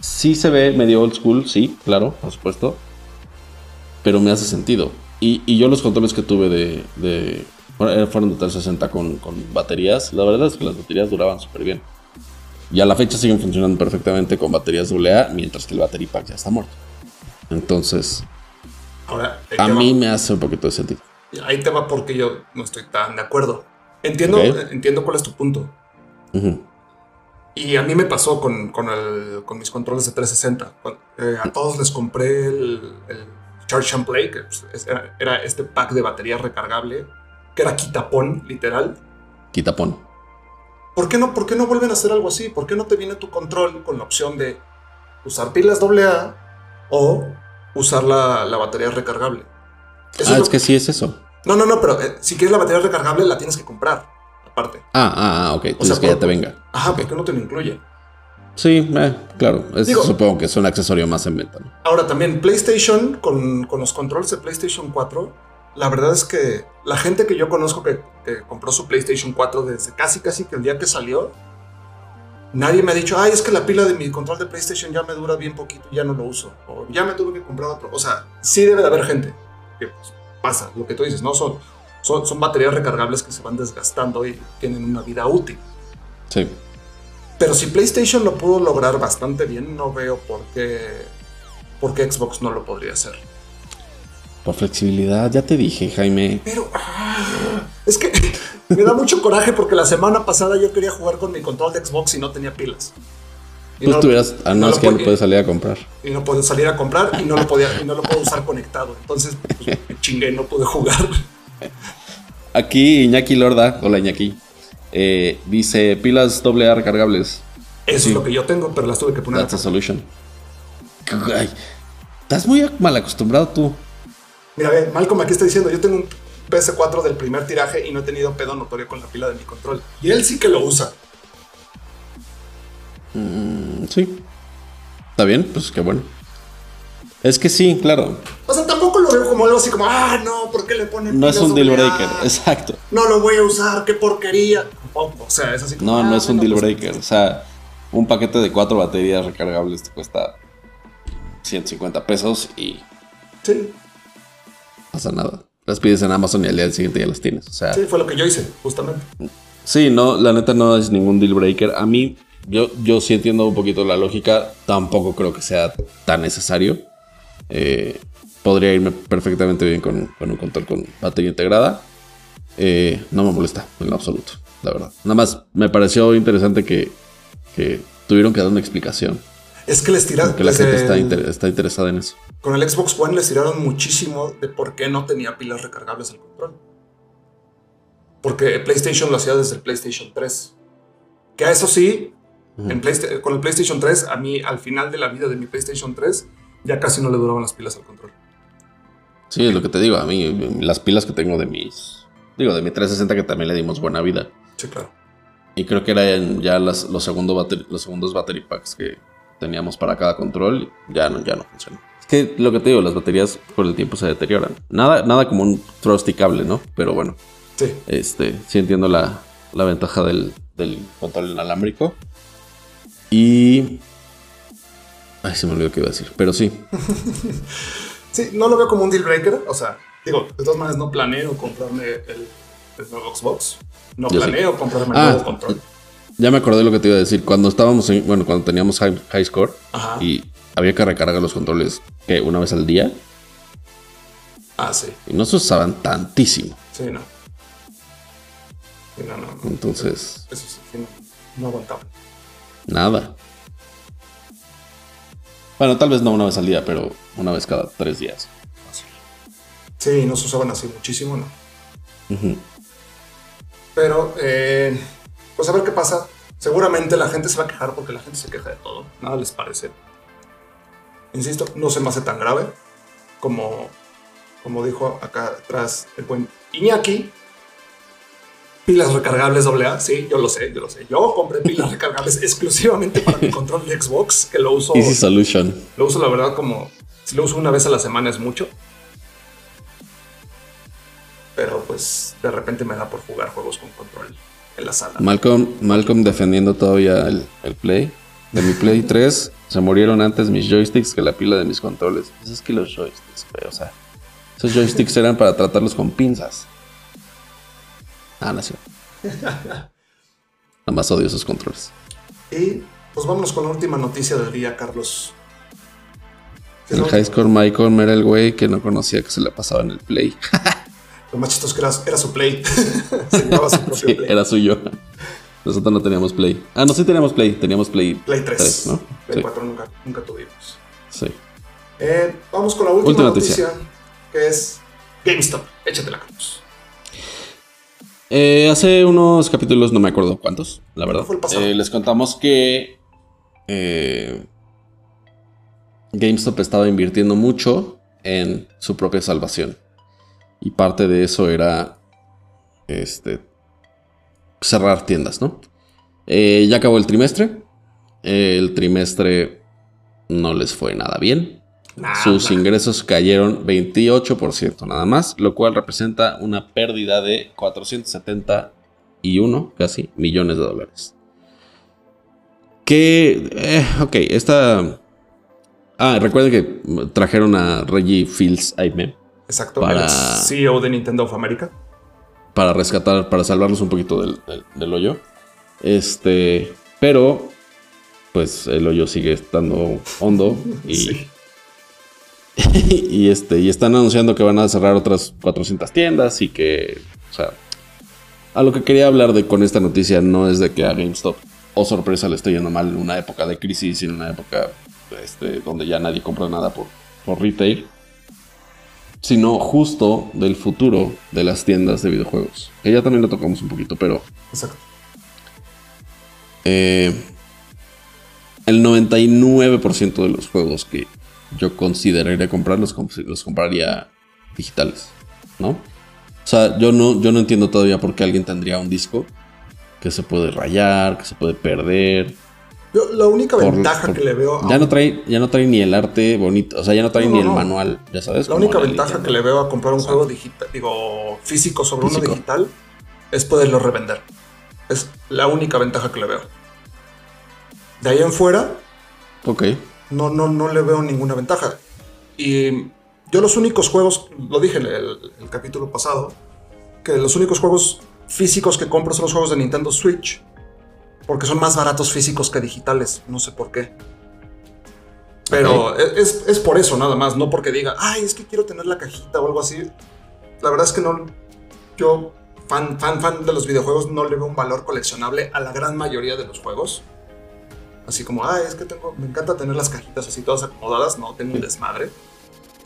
sí se ve medio old school, sí, claro, por supuesto, pero me hace sentido. Y, y yo los controles que tuve de... de fueron de 360 con, con baterías, la verdad es que las baterías duraban súper bien. Y a la fecha siguen funcionando perfectamente con baterías AA, mientras que el battery pack ya está muerto. Entonces, Ahora, a va- mí me hace un poquito de sentido. ahí te va porque yo no estoy tan de acuerdo. Entiendo, entiendo cuál es tu punto. Y a mí me pasó con, con, el- con mis controles de 360. Cuando, eh, a todos les compré el, el Charge and Play, que pues, es- era, era este pack de batería recargable, que era quitapón, literal. Quitapón. ¿Por qué, no, ¿Por qué no vuelven a hacer algo así? ¿Por qué no te viene tu control con la opción de usar pilas AA o usar la, la batería recargable? Eso ah, es que sí es eso. No, no, no, pero eh, si quieres la batería recargable la tienes que comprar, aparte. Ah, ah, ah, ok. Entonces sea, que ya te venga. Ajá, Ok. ¿por qué no te lo incluye? Sí, eh, claro. Es- Digo- supongo que es un accesorio más en venta. ¿no? Ahora también PlayStation con, con los controles de PlayStation 4, la verdad es que la gente que yo conozco que, que compró su PlayStation 4 desde casi casi que el día que salió, nadie me ha dicho, ay, es que la pila de mi control de PlayStation ya me dura bien poquito y ya no lo uso. O ya me tuve que comprar otro. O sea, sí debe de haber gente que pues, pasa, lo que tú dices, ¿no? Son, son, son baterías recargables que se van desgastando y tienen una vida útil. Sí. Pero si PlayStation lo pudo lograr bastante bien, no veo por qué, por qué Xbox no lo podría hacer. Por flexibilidad, ya te dije, Jaime. Pero ah, es que me da mucho coraje porque la semana pasada yo quería jugar con mi control de Xbox y no tenía pilas. Y Pues tuvieras. Ah, no, lo es que puedes salir a comprar. y no puedo salir a comprar y no lo podía y no lo puedo usar conectado. Entonces pues, me [laughs] chingué, no pude jugar. Aquí Iñaki Lorda, hola Iñaki, eh, dice pilas AA recargables. Eso Sí. es lo que yo tengo, pero las tuve que poner. That's a solution. Ay, estás muy mal acostumbrado tú. Mira, ve, Malcolm aquí está diciendo, yo tengo un PS4 del primer tiraje y no he tenido pedo notorio con la pila de mi control. Y él sí que lo usa. Mm, Sí. ¿Está bien? Pues qué bueno. Es que sí, claro. O sea, tampoco lo veo como algo así como, ah, no, ¿por qué le ponen No es un deal breaker, exacto. No lo voy a usar, qué porquería. O sea, es así como, No, no ah, es un deal pues, breaker. O sea, un paquete de cuatro baterías recargables te cuesta 150 pesos y Sí, pasa nada. Las pides en Amazon y al día siguiente ya las tienes. O sea, sí, fue lo que yo hice, justamente. Sí, no, la neta no es ningún deal breaker. A mí, yo, yo sí entiendo un poquito la lógica. Tampoco creo que sea tan necesario. Eh, podría irme perfectamente bien con, con un control con batería integrada. Eh, no me molesta en lo absoluto, la verdad. Nada más me pareció interesante que, que tuvieron que dar una explicación. Es que les tiraron. Que la gente está, el- inter- está interesada en eso. Con el Xbox One les tiraron muchísimo de por qué no tenía pilas recargables el control. Porque PlayStation lo hacía desde el PlayStation 3. Que a eso sí, en Playsta- con el PlayStation 3, a mí al final de la vida de mi PlayStation 3, ya casi no le duraban las pilas al control. Sí, es lo que te digo. A mí, las pilas que tengo de mis. Digo, de mi 360 que también le dimos buena vida. Sí, claro. Y creo que eran ya las- los, segundo los segundos battery packs que teníamos para cada control. Ya no, ya no funcionan. Es que lo que te digo, las baterías con el tiempo se deterioran. Nada, nada como un thrusty cable, ¿no? Pero bueno, Sí. este, sí entiendo la, la ventaja del, del control inalámbrico. Y... Ay, se me olvidó qué iba a decir. Pero sí, [laughs] Sí, no lo veo como un deal breaker. O sea, digo, de todas maneras no planeo comprarme el, el nuevo Xbox. No Yo sí. planeo comprarme el Ah, nuevo control. ya me acordé lo que te iba a decir. Cuando estábamos en, bueno, cuando teníamos high, high score Ajá. y había que recargar los controles, que Una vez al día. Ah, sí. Y no se usaban tantísimo. Sí, no. Sí, no, no, no. Entonces, Eso sí, sí, no, no aguantaba. nada. Bueno, tal vez no una vez al día, pero una vez cada tres días. Sí, no se usaban así muchísimo, no. Pero, eh, pues a ver qué pasa. Seguramente la gente se va a quejar porque la gente se queja de todo. Nada les parece. Insisto, no se me hace tan grave como, como dijo acá atrás el buen Iñaki. Pilas recargables AA, sí, yo lo sé, yo lo sé. Yo compré pilas recargables [laughs] exclusivamente para mi control de Xbox, que lo uso, Easy Solution. lo uso la verdad como, si lo uso una vez a la semana es mucho. Pero pues de repente me da por jugar juegos con control en la sala. Malcolm, Malcolm defendiendo todavía el, el Play. De mi Play 3 se murieron antes mis joysticks que la pila de mis controles. Pues es que los joysticks, güey, o sea, esos joysticks eran para tratarlos con pinzas. Ah, no, sí. [laughs] Nada más odio esos controles. Y pues vámonos con la última noticia del día, Carlos. ¿Qué es El high score Malcolm era el güey que no conocía que se le pasaba en el Play. [laughs] Lo más chistoso que era, era su play. [laughs] Se su propio Sí, play. era suyo. Nosotros no teníamos Play. Ah, no, sí teníamos Play. Teníamos Play, Play 3. tres, ¿no? Play Sí. 4 nunca, nunca tuvimos. Sí. Eh, vamos con la última, Última noticia, noticia. que es GameStop. Échatela, Carlos. Eh, hace unos capítulos, no me acuerdo cuántos, la verdad. Fue el pasado. eh, les contamos que eh, GameStop estaba invirtiendo mucho en su propia salvación. Y parte de eso era este, cerrar tiendas, ¿no? Eh, ya acabó el trimestre. El trimestre no les fue nada bien. Nada. Sus ingresos cayeron 28% nada más, lo cual representa una pérdida de 471 casi millones de dólares. Que, eh, ok, esta... Ah, recuerden que trajeron a Reggie Fields Aime. Exacto. para- El CEO de Nintendo of America. Para rescatar, para salvarlos un poquito del, del hoyo. Este, pero pues el hoyo sigue estando hondo y, [laughs] y, este, y están anunciando que van a cerrar otras 400 tiendas y que, o sea, a lo que quería hablar de con esta noticia no es de que a GameStop, o oh, sorpresa, le esté yendo mal en una época de crisis y en una época este, donde ya nadie compra nada por, por retail, sino justo del futuro de las tiendas de videojuegos. Que ya también lo tocamos un poquito, pero... Exacto. Eh, el 99% de los juegos que yo consideraría comprar los, los, compraría digitales, ¿no? O sea, yo no, yo no entiendo todavía por qué alguien tendría un disco que se puede rayar, que se puede perder. Yo, la única ventaja que le veo. Ya, no trae, ya no trae ni el arte bonito, o sea, ya no trae ni el manual, ya sabes. La única ventaja que le veo a comprar un juego digital, digo, físico sobre uno digital, es poderlo revender. Es la única ventaja que le veo. De ahí en fuera. Ok. No, no, no le veo ninguna ventaja. Y yo los únicos juegos, lo dije en el, capítulo pasado, que los únicos juegos físicos que compro son los juegos de Nintendo Switch. Porque son más baratos físicos que digitales. No sé por qué. Pero es, es, por eso nada más, no porque diga, ay, es que quiero tener la cajita o algo así. La verdad es que no. Yo, fan, fan, fan de los videojuegos, no le veo un valor coleccionable a la gran mayoría de los juegos. Así como, ah, es que tengo, me encanta tener las cajitas así todas acomodadas, no, tengo un desmadre.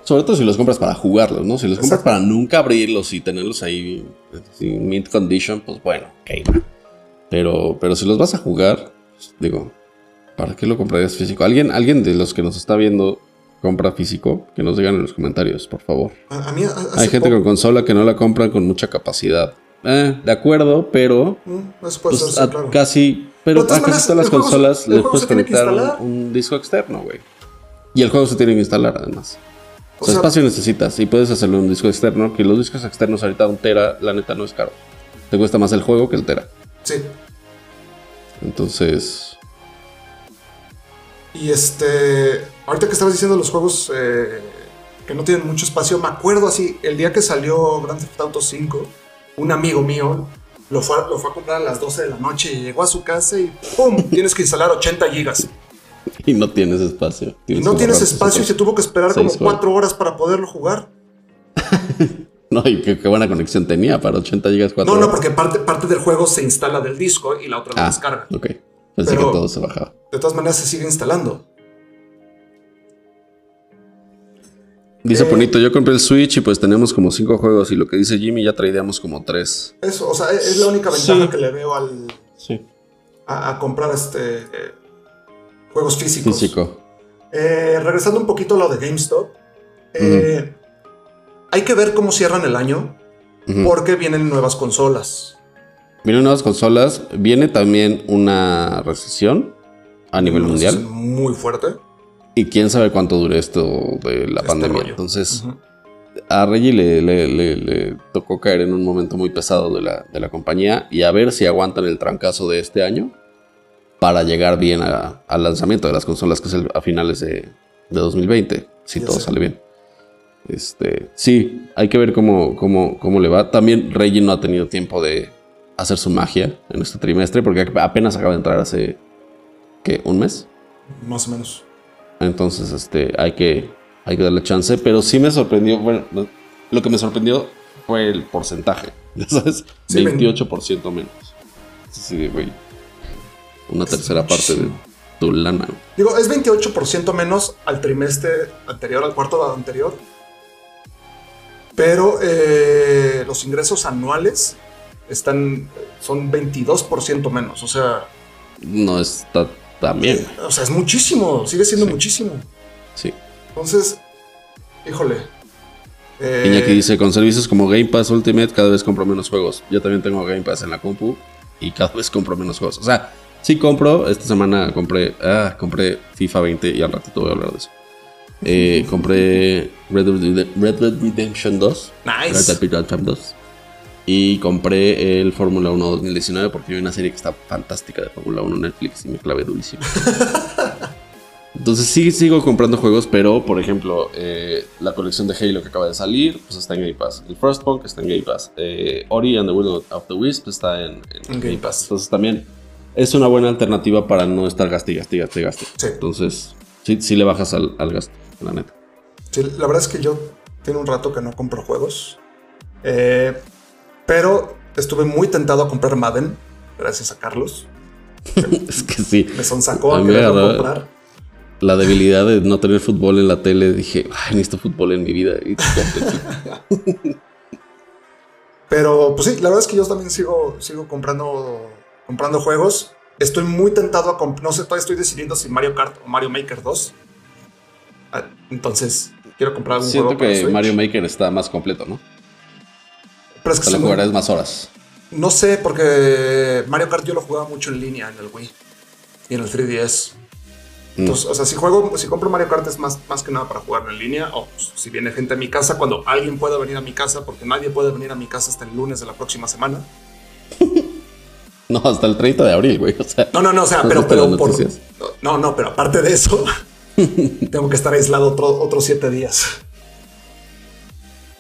Sobre todo si los compras para jugarlos, ¿no? Si los compras para nunca abrirlos y tenerlos ahí en mint condition, pues bueno, ok. Pero, pero si los vas a jugar, digo, ¿para qué lo comprarías físico? ¿Alguien, alguien de los que nos está viendo compra físico? Que nos digan en los comentarios, por favor. A, mí Hay gente con consola que no la compra con mucha capacidad. Eh, de acuerdo, pero mm, pues, casi pero a casi todas las consolas le puedes conectar un, disco externo, güey. Y el juego se tiene que instalar además. O, sea, espacio necesitas y puedes hacerlo en un disco externo, que los discos externos ahorita un tera, la neta no es caro. Te cuesta más el juego que el tera. Sí. Entonces... Y este... Ahorita que estabas diciendo los juegos eh, que no tienen mucho espacio, me acuerdo así, el día que salió Grand Theft Auto 5, un amigo mío lo fue, lo fue a comprar a las 12 de la noche y llegó a su casa y ¡pum! [laughs] tienes que instalar 80 gigas. Y no tienes espacio. y no tienes espacio y se tuvo que esperar como 4 horas para poderlo jugar. [laughs] [laughs] no, y qué, buena conexión tenía para 80 gigas. 4 no, no, porque parte, parte del juego se instala del disco y la otra la ah, descarga. Ok. Pensé que todo se bajaba. De todas maneras se sigue instalando. Dice Ponito, yo compré el Switch y pues tenemos como cinco juegos y lo que dice Jimmy ya traíamos como tres. Eso, o sea, es la única ventaja que le veo al... Sí. A, comprar este... Eh, juegos físicos. Físico. Eh, regresando un poquito a lo de GameStop. Eh, hay que ver cómo cierran el año porque vienen nuevas consolas. Vienen nuevas consolas. Viene también una recesión a nivel mundial. Muy fuerte. Y quién sabe cuánto dure esto de la este pandemia. Entonces, a Reggie le, tocó caer en un momento muy pesado de la, compañía y a ver si aguantan el trancazo de este año para llegar bien al lanzamiento de las consolas, que es a finales de, 2020, si todo sale bien. Este, sí, hay que ver cómo, cómo, cómo le va. También Reggie no ha tenido tiempo de hacer su magia en este trimestre, porque apenas acaba de entrar hace, ¿qué? ¿Un mes? Más o menos. Entonces, este, hay que, hay que darle chance. Pero sí me sorprendió, bueno, lo que me sorprendió fue el porcentaje. [laughs] ¿Ya sabes? 28% menos. Sí, güey. Una tercera parte de tu lana. Digo, es 28% menos al trimestre anterior, al cuarto anterior. Pero eh, los ingresos anuales están, son 22% menos. O sea... No está también. O sea, es muchísimo, sigue siendo muchísimo. Sí. Entonces, híjole. Eh... Iñaki dice, con servicios como Game Pass Ultimate cada vez compro menos juegos. Yo también tengo Game Pass en la compu y cada vez compro menos juegos. O sea, sí compro, esta semana compré, ah, compré FIFA 20 y al ratito voy a hablar de eso. Eh, compré Red Dead, Redemption 2. Nice. Red Dead Redemption 2. Y compré el Fórmula 1 2019 porque hay una serie que está fantástica de Fórmula 1 en Netflix y me clavé durísimo. [laughs] Entonces sí sigo comprando juegos, pero por ejemplo, eh, la colección de Halo que acaba de salir, pues está en Game Pass. El Frostpunk está en Game Pass. Eh, Ori and the Will of the Wisp está en, en En Game Pass. Entonces también es una buena alternativa para no estar gaste, gaste, gaste, gaste. Sí. Entonces sí, sí le bajas al, al gasto, la neta. Sí, la verdad es que yo tiene un rato que no compro juegos. Eh, pero estuve muy tentado a comprar Madden, gracias a Carlos. [laughs] es que sí. Me sonsacó A a quererlo comprar. La debilidad de no tener fútbol en la tele, dije, ay, necesito fútbol en mi vida. [laughs] Pero pues sí, la verdad es que yo también sigo, sigo comprando, comprando juegos. Estoy muy tentado a comprar, no sé, todavía estoy decidiendo si Mario Kart o Mario Maker 2. Ah, Entonces, quiero comprar algún siento juego para que. Mario Maker está más completo, ¿no? Pero es que Te lo jugarás más horas. no sé, porque Mario Kart yo lo jugaba mucho en línea en el Wii y en el 3DS. Mm. Entonces, o sea, si juego, si compro Mario Kart es más, más que nada para jugarlo en línea, o pues, si viene gente a mi casa, cuando alguien pueda venir a mi casa, porque nadie puede venir a mi casa hasta el lunes de la próxima semana. [laughs] No, hasta el 30 de abril, güey. O sea, No, no, no, o sea, ¿No pero, pero por. No, no, pero aparte de eso, [laughs] tengo que estar aislado otro- otros siete días.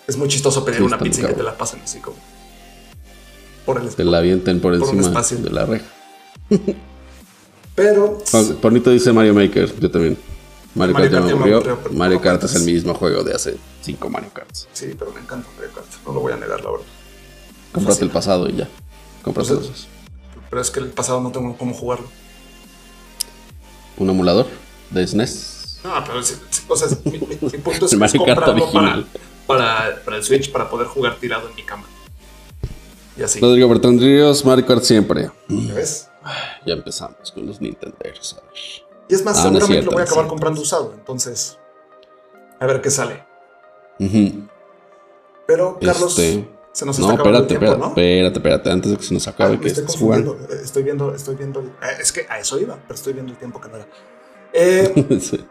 Es muy chistoso pedir Sí, una pizza y que te la pasen así como. Por el te la avienten por Por encima espacio. de la reja. Pero. Bonito dice Mario Maker, yo también. Mario, Mario Kart ya Kart me ya me aburrió. Mario no Kart es el mismo juego de hace 5 Mario Karts. Sí, pero me encanta Mario Kart. No lo voy a negar, la verdad. Cómprate Fácil. el pasado y ya. Cómprate Pues, esos. Pero es que el pasado no tengo cómo jugarlo. Un emulador de SNES. No, pero sí, o sea, mi, mi- punto es, [laughs] es comprarlo. Para, para, para el Switch para poder jugar tirado en mi cama. Y así. Rodrigo Bertrand Ríos, Mario Kart siempre. ¿ya ¿Ves? Ya empezamos con los Nintenderos. a ver. Y es más, Ah, no es seguramente cierto, lo voy a es acabar comprando usado. Entonces, a ver qué sale. Ujú. Pero, Carlos, Este, se nos está No, acabando espérate, el tiempo, espérate, ¿no? espérate, espérate, antes de que se nos Ah, acabe, me que estoy confundiendo. Eh, Estoy viendo, estoy viendo. el- eh, es que a eso iba, pero estoy viendo el tiempo que no era. Eh, [laughs] Sí.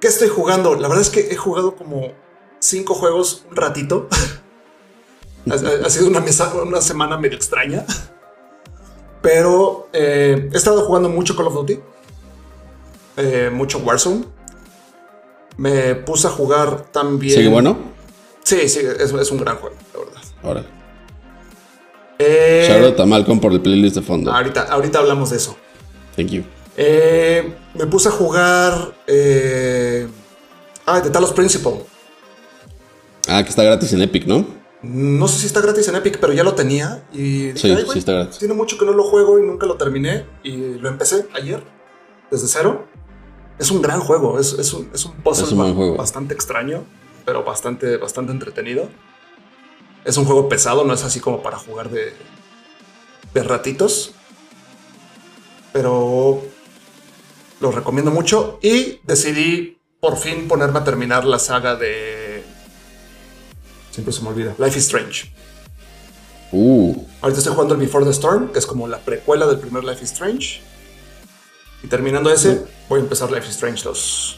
¿Qué estoy jugando? La verdad es que he jugado como cinco juegos un ratito. [laughs] ha, sido una, mesa- una semana medio extraña. Pero eh, he estado jugando mucho Call of Duty. eh, mucho Warzone. Me puse a jugar también. ¿Sigue bueno? Sí, sí, es, es un gran juego, la verdad. Órale. Eh, Shout out a Malcolm por el playlist de fondo. ahorita, ahorita hablamos de eso. Thank you. Eh, me puse a jugar. Eh, ah, The Talos Principle. Ah, que está gratis en Epic, ¿no? No sé si está gratis en Epic, pero ya lo tenía. Y dije, Sí, "Ay, sí está gratis. Tiene mucho que no lo juego y nunca lo terminé. Y lo empecé ayer, desde cero. Es un gran juego. Es, es un, es un puzzle Es un buen ba- juego. bastante extraño, pero bastante, bastante entretenido. Es un juego pesado, no es así como para jugar de, de ratitos. Pero lo recomiendo mucho. Y decidí por fin ponerme a terminar la saga de. Siempre se me olvida. Life is Strange. Uh, Ahorita estoy jugando el Before the Storm, que es como la precuela del primer Life is Strange. Y terminando ese, voy a empezar Life is Strange 2.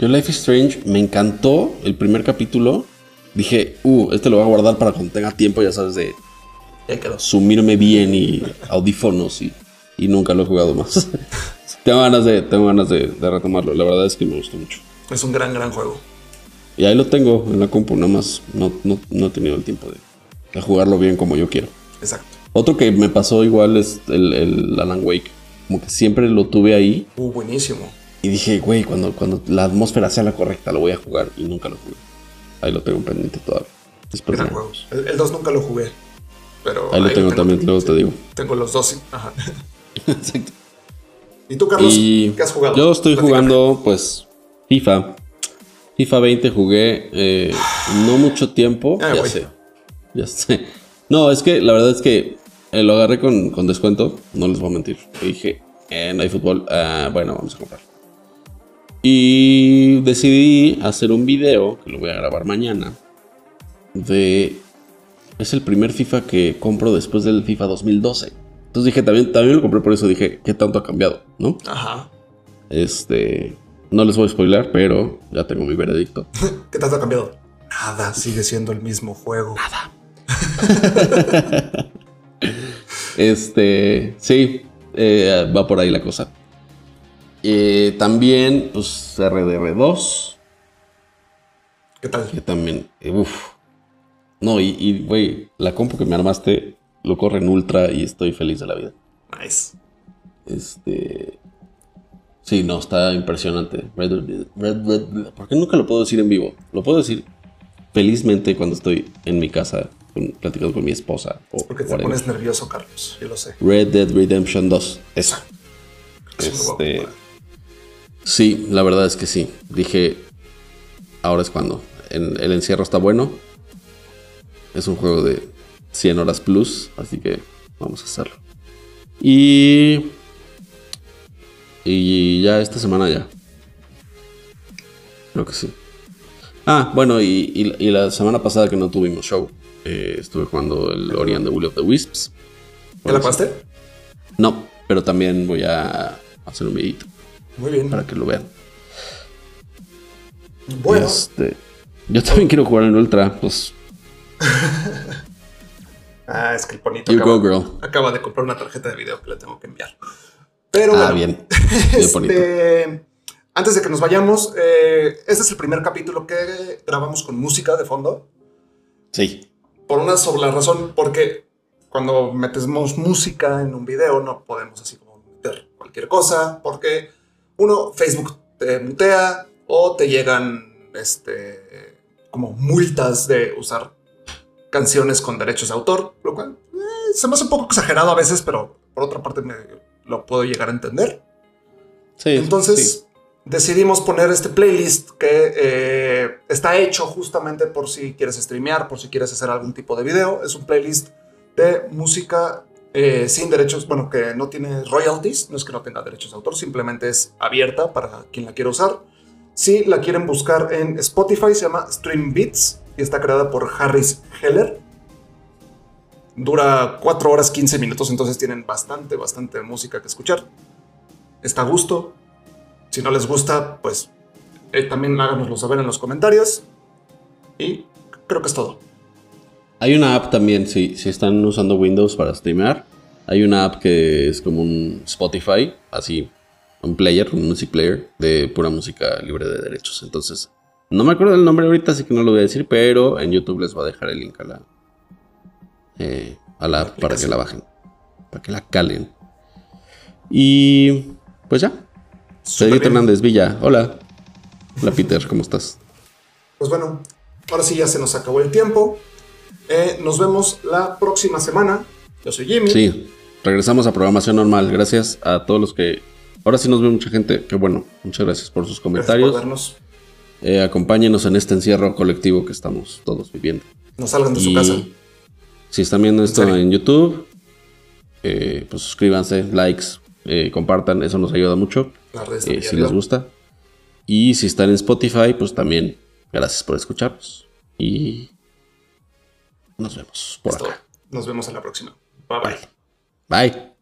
yo Life is Strange me encantó el primer capítulo. Dije, uh, este lo voy a guardar para cuando tenga tiempo, ya sabes, de Y ahí quedó. sumirme bien y audífonos y, y nunca lo he jugado más. [laughs] tengo ganas, de, tengo ganas de, de retomarlo. La verdad es que me gustó mucho. Es un gran, gran juego. Y ahí lo tengo en la compu, nada más no, no, no he tenido el tiempo de, de jugarlo bien como yo quiero. Exacto. Otro que me pasó igual es el, el Alan Wake. Como que siempre lo tuve ahí Uh, buenísimo. y dije, güey, cuando, cuando la atmósfera sea la correcta lo voy a jugar y nunca lo jugué. Ahí lo tengo pendiente todavía. Después Gran juego. El, el 2 nunca lo jugué. Pero Ahí lo tengo también, luego te digo. Tengo los dos. sí. Ajá. [laughs] Exacto. ¿Y tú, Carlos? Y ¿Qué has jugado? yo estoy jugando, pues, FIFA. FIFA 20 jugué eh, no mucho tiempo. Ah, ya sé. Ya sé. No, es que la verdad es que eh, lo agarré con, con descuento. No les voy a mentir. Y dije, eh, no hay fútbol. ah, bueno, vamos a comprar. Y decidí hacer un video que lo voy a grabar mañana. De. Es el primer FIFA que compro después del FIFA 2012. Entonces dije, también, también lo compré por eso. Dije, ¿qué tanto ha cambiado? ¿No? Ajá. Este. No les voy a spoiler, pero ya tengo mi veredicto. [laughs] ¿Qué tanto ha cambiado? Nada, sigue siendo el mismo juego. Nada. [laughs] Este. Sí, eh, va por ahí la cosa. Eh, también, pues, RDR2. ¿Qué tal? Que también, eh, uff. No, y, y, güey, la compu que me armaste lo corre en ultra y estoy feliz de la vida. Nice. Este. Sí, no, está impresionante. Red, Red, Red, ¿Por qué nunca lo puedo decir en vivo? Lo puedo decir felizmente cuando estoy en mi casa con- platicando con mi esposa. O Porque te pones nervioso, Carlos. Yo lo sé. Red Dead Redemption 2. Eso. Sí, lo voy a Este, sí, la verdad es que sí. Dije, ahora es cuando. El encierro está bueno. Es un juego de 100 horas plus, así que vamos a hacerlo. Y... Y ya esta semana ya. Creo que sí. Ah, bueno, y, y- y la semana pasada que no tuvimos show, eh, estuve jugando el Ori and the Will of the Wisps. ¿Ya la pasaste? No, pero también voy a hacer un videito Muy bien. para que lo vean. Bueno, Este, yo también quiero jugar en Ultra, pues [laughs] ah, es que el bonito you acaba, go girl. acaba de comprar una tarjeta de video que le tengo que enviar. Pero Ah, bueno, bien. [laughs] Este, antes de que nos vayamos, eh, este es el primer capítulo que grabamos con música de fondo. Sí. Por una sola razón, porque cuando metemos música en un video no podemos así como meter cualquier cosa, porque uno, Facebook te mutea o te llegan este, como multas de usar canciones con derechos de autor, lo cual eh, se me hace un poco exagerado a veces, pero por otra parte me lo puedo llegar a entender. Sí. Entonces sí. decidimos poner este playlist que eh, está hecho justamente por si quieres streamear, por si quieres hacer algún tipo de video. Es un playlist de música eh, sin derechos, bueno, que no tiene royalties, no es que no tenga derechos de autor, simplemente es abierta para quien la quiera usar. Si la quieren buscar en Spotify, se llama Stream Beats y está creada por Harris Heller. Dura 4 horas 15 minutos, entonces tienen bastante, bastante música que escuchar. Está a gusto. Si no les gusta, pues eh, también háganoslo saber en los comentarios. Y creo que es todo. Hay una app también, si, si están usando Windows para streamear, hay una app que es como un Spotify, así, un player, un music player de pura música libre de derechos. Entonces, no me acuerdo del nombre ahorita, así que no lo voy a decir, pero en YouTube les voy a dejar el link a la, eh, a la app para que la bajen, para que la calen. Y pues ya, Pedrito. Hernández Villa, hola. Hola Peter, ¿cómo estás? Pues bueno, ahora sí ya se nos acabó el tiempo. Eh, nos vemos la próxima semana. Yo soy Jimmy. Sí, regresamos a programación normal. Gracias a todos los que. Ahora sí nos ve mucha gente. Qué bueno. Muchas gracias por sus Gracias por comentarios. vernos. Eh, acompáñenos en este encierro colectivo que estamos todos viviendo. No salgan de su casa. si están viendo esto en YouTube, eh, pues suscríbanse, likes, eh, compartan. Eso nos ayuda mucho. Si les gusta. Y si están en Spotify, pues también gracias por escucharnos. Y nos vemos por acá. Nos vemos en la próxima. Bye bye. Bye.